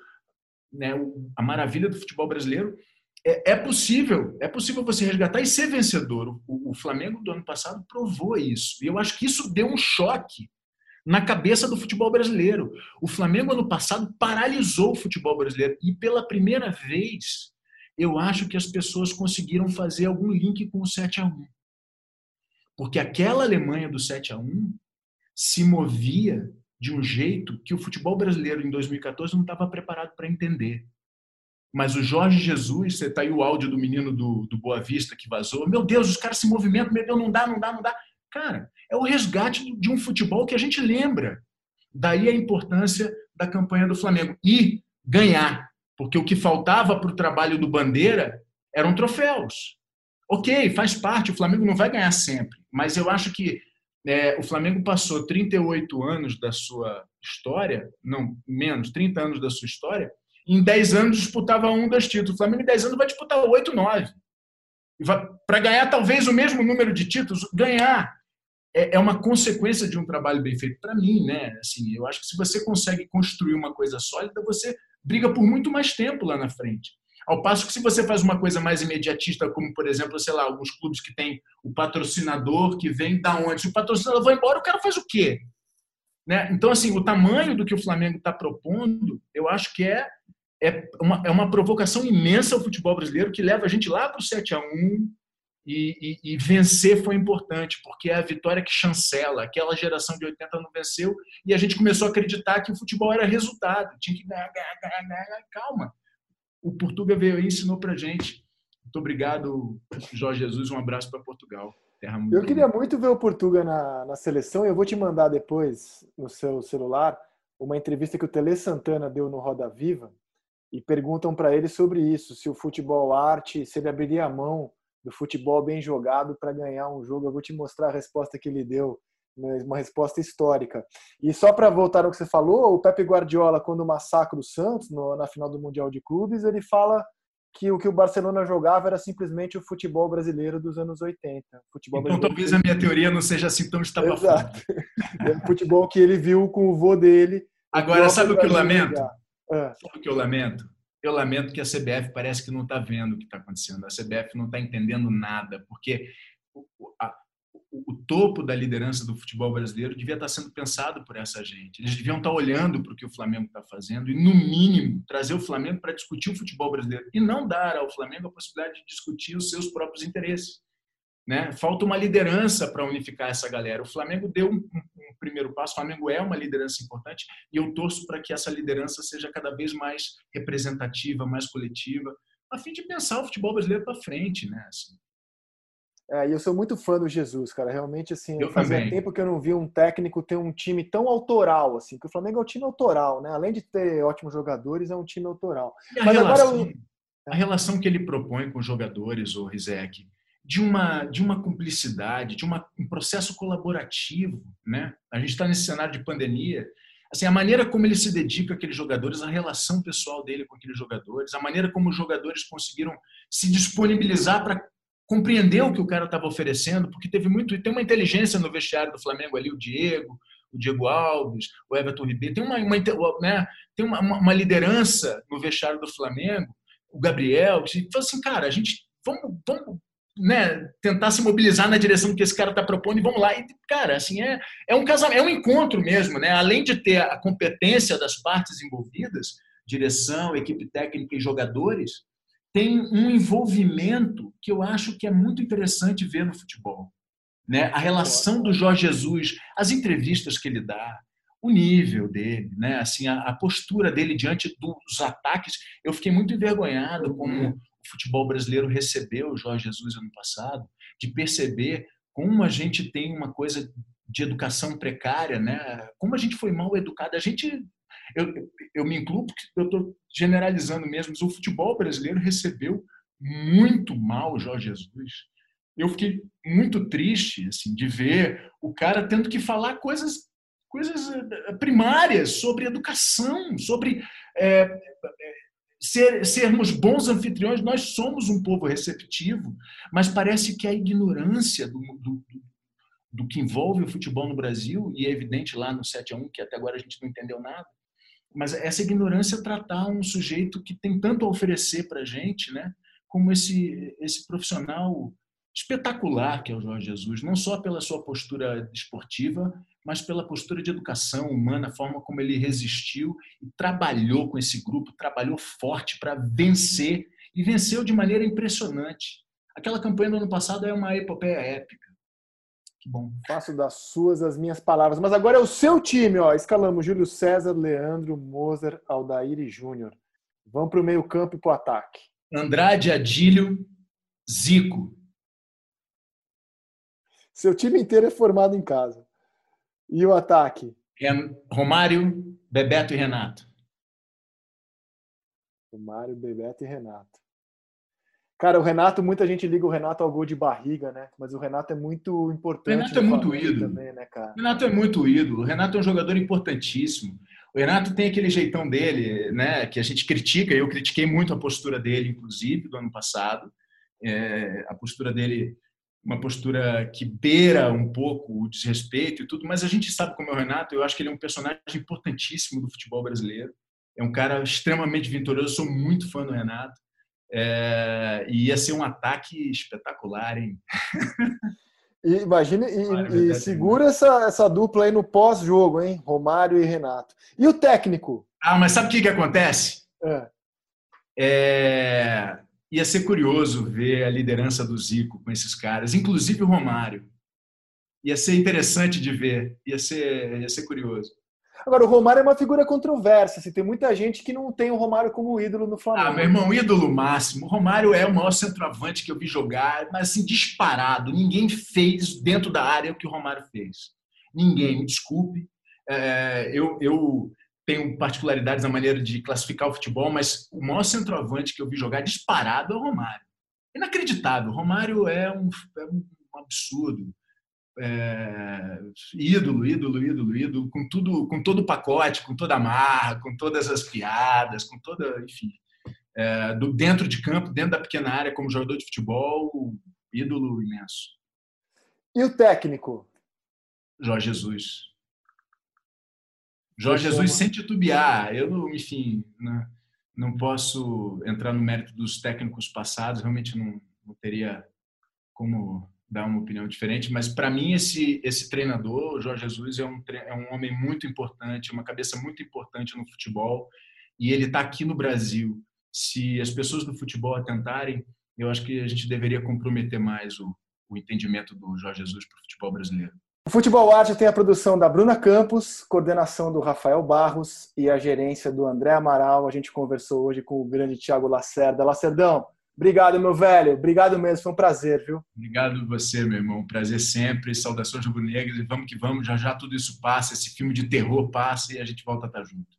né, a maravilha do futebol brasileiro, é, é, possível, é possível você resgatar e ser vencedor. O, o, Flamengo do ano passado provou isso. E eu acho que isso deu um choque na cabeça do futebol brasileiro. O Flamengo ano passado paralisou o futebol brasileiro e pela primeira vez eu acho que as pessoas conseguiram fazer algum link com o 7 a 1. Porque aquela Alemanha do 7 a 1 se movia de um jeito que o futebol brasileiro em 2014 não estava preparado para entender. Mas o Jorge Jesus, você tá aí o áudio do menino do, do Boa Vista que vazou. Meu Deus, os caras se movimentam, meu Deus, não dá, não dá, não dá. Cara, é o resgate de um futebol que a gente lembra. Daí a importância da campanha do Flamengo. E ganhar. Porque o que faltava para o trabalho do Bandeira eram troféus. Ok, faz parte, o Flamengo não vai ganhar sempre. Mas eu acho que é, o Flamengo passou 38 anos da sua história, não, menos, 30 anos da sua história, em 10 anos disputava um, dois títulos. O Flamengo em 10 anos vai disputar 8, 9. Para ganhar talvez o mesmo número de títulos, ganhar é, é uma consequência de um trabalho bem feito para mim, né? Assim, eu acho que se você consegue construir uma coisa sólida, você briga por muito mais tempo lá na frente. Ao passo que se você faz uma coisa mais imediatista, como por exemplo, sei lá, alguns clubes que tem o patrocinador que vem da onde? Se o patrocinador vai embora, o cara faz o quê? Né? Então, assim, o tamanho do que o Flamengo está propondo, eu acho que é, é, uma, é uma provocação imensa ao futebol brasileiro que leva a gente lá para o 7 a 1 e, e, e, vencer foi importante, porque é a vitória que chancela. Aquela geração de 80 não venceu e a gente começou a acreditar que o futebol era resultado. Tinha que ganhar, ganhar, ganhar, ganhar. Calma. O Portuga veio e ensinou para gente. Muito obrigado, Jorge Jesus. Um abraço para Portugal. Terra muito eu queria muito ver o Portuga na, na seleção eu vou te mandar depois no seu celular uma entrevista que o Tele Santana deu no Roda Viva e perguntam para ele sobre isso, se o futebol arte, se ele abriria a mão do futebol bem jogado para ganhar um jogo. Eu vou te mostrar a resposta que ele deu, né, uma resposta histórica. E só para voltar ao que você falou, o Pepe Guardiola, quando massacra o Santos no, na final do Mundial de Clubes, ele fala que o que o Barcelona jogava era simplesmente o futebol brasileiro dos anos 80. Futebol então talvez a minha teoria não seja assim tão estapafúrdia. é o futebol que ele viu com o vô dele. Agora, sabe o que eu lamento? Ah. Sabe o que eu lamento? eu lamento que a CBF parece que não está vendo o que está acontecendo. A CBF não está entendendo nada, porque o, a, o, o, topo da liderança do futebol brasileiro devia estar tá sendo pensado por essa gente. Eles deviam estar tá olhando para o que o Flamengo está fazendo e, no mínimo, trazer o Flamengo para discutir o futebol brasileiro e não dar ao Flamengo a possibilidade de discutir os seus próprios interesses. Né? Falta uma liderança para unificar essa galera. O Flamengo deu um, um, um, primeiro passo, o Flamengo é uma liderança importante e eu torço para que essa liderança seja cada vez mais representativa, mais coletiva, a fim de pensar o futebol brasileiro para frente. Né? Assim. É, eu sou muito fã do Jesus, cara. Realmente, assim, eu fazia também. tempo que eu não vi um técnico ter um time tão autoral, assim, que o Flamengo é um time autoral, né? Além de ter ótimos jogadores, é um time autoral. Mas relação, agora a relação que ele propõe com os jogadores, o Rizek, de uma, de uma cumplicidade, de uma, um processo colaborativo. Né? A gente está nesse cenário de pandemia. Assim, a maneira como ele se dedica àqueles jogadores, a relação pessoal dele com aqueles jogadores, a maneira como os jogadores conseguiram se disponibilizar para compreender o que o cara estava oferecendo, porque teve muito, tem uma inteligência no vestiário do Flamengo ali, o Diego, o Diego Alves, o Everton Ribeiro, tem uma, uma né, tem uma, uma, liderança no vestiário do Flamengo, o Gabriel, que falou assim, cara, a gente vamos, vamos né, tentar se mobilizar na direção que esse cara está propondo e vamos lá. E, cara, assim, é, é um casamento, é um encontro mesmo, né? Além de ter a competência das partes envolvidas, direção, equipe técnica e jogadores, tem um envolvimento que eu acho que é muito interessante ver no futebol. Né? A relação do Jorge Jesus, as entrevistas que ele dá, o nível dele, né? assim, a, a postura dele diante dos ataques. Eu fiquei muito envergonhado como futebol brasileiro recebeu o Jorge Jesus ano passado, de perceber como a gente tem uma coisa de educação precária, né? Como a gente foi mal educado. A gente, eu, eu me incluo porque eu estou generalizando mesmo, mas o futebol brasileiro recebeu muito mal o Jorge Jesus. Eu fiquei muito triste assim de ver o cara tendo que falar coisas coisas eh, primárias sobre educação, sobre é, ser, sermos bons anfitriões, nós somos um povo receptivo, mas parece que a ignorância do, do, do que envolve o futebol no Brasil, e é evidente lá no 7 a 1 que até agora a gente não entendeu nada, mas essa ignorância tratar um sujeito que tem tanto a oferecer para a gente, né, como esse, esse profissional espetacular que é o Jorge Jesus, não só pela sua postura esportiva, mas pela postura de educação humana, a forma como ele resistiu e trabalhou com esse grupo, trabalhou forte para vencer e venceu de maneira impressionante. Aquela campanha do ano passado é uma epopeia épica. Que bom. Faço das suas as minhas palavras. Mas agora é o seu time, ó. Escalamos Júlio César, Leandro, Moser, Aldair e Júnior. Vamos para o meio-campo e para o ataque. Andrade, Adílio, Zico. Seu time inteiro é formado em casa. E o ataque? Romário, Bebeto e Renato. Romário, Bebeto e Renato. Cara, o Renato, muita gente liga o Renato ao gol de barriga, né? Mas o Renato é muito importante. O Renato é muito ídolo. Também, né, cara? O Renato é muito ídolo. O Renato é um jogador importantíssimo. O Renato tem aquele jeitão dele, né? Que a gente critica. Eu critiquei muito a postura dele, inclusive, do ano passado. É, a postura dele uma postura que beira um pouco o desrespeito e tudo, mas a gente sabe como é o Renato, eu acho que ele é um personagem importantíssimo do futebol brasileiro. É um cara extremamente vitorioso, eu sou muito fã do Renato. É, e ia ser um ataque espetacular, hein? E, imagine, e, e segura essa, essa dupla aí no pós-jogo, hein? Romário e Renato. E o técnico? Ah, mas sabe o que, que acontece? É. É, ia ser curioso ver a liderança do Zico com esses caras, inclusive o Romário. Ia ser interessante de ver, ia ser, ia ser curioso. Agora, o Romário é uma figura controversa. Assim, tem muita gente que não tem o Romário como ídolo no Flamengo. Ah, meu irmão, ídolo máximo. O Romário é o maior centroavante que eu vi jogar, mas assim, disparado. Ninguém fez dentro da área o que o Romário fez. Ninguém, me desculpe. É, eu, eu tenho particularidades na maneira de classificar o futebol, mas o maior centroavante que eu vi jogar disparado é o Romário. Inacreditável. O Romário é um, é um absurdo é, ídolo, ídolo, ídolo, ídolo, com tudo, com todo o pacote, com toda a marra, com todas as piadas, com toda, enfim, é, do dentro de campo, dentro da pequena área, como jogador de futebol, ídolo imenso. E o técnico? Jorge Jesus. Jorge Jesus sem titubear. Eu, enfim, né, não posso entrar no mérito dos técnicos passados, realmente não, não teria como dar uma opinião diferente, mas para mim esse esse treinador, o Jorge Jesus, é um é um homem muito importante, uma cabeça muito importante no futebol e ele está aqui no Brasil. Se as pessoas do futebol atentarem, eu acho que a gente deveria comprometer mais o, o entendimento do Jorge Jesus para o futebol brasileiro. O Futebol Arte tem a produção da Bruna Campos, coordenação do Rafael Barros e a gerência do André Amaral. A gente conversou hoje com o grande Tiago Lacerda. Lacerdão, Obrigado, meu velho. Obrigado mesmo. Foi um prazer, viu? Obrigado você, meu irmão. Prazer sempre. Saudações rubro-negras. Vamos que vamos. Já já tudo isso passa. Esse filme de terror passa e a gente volta a estar junto.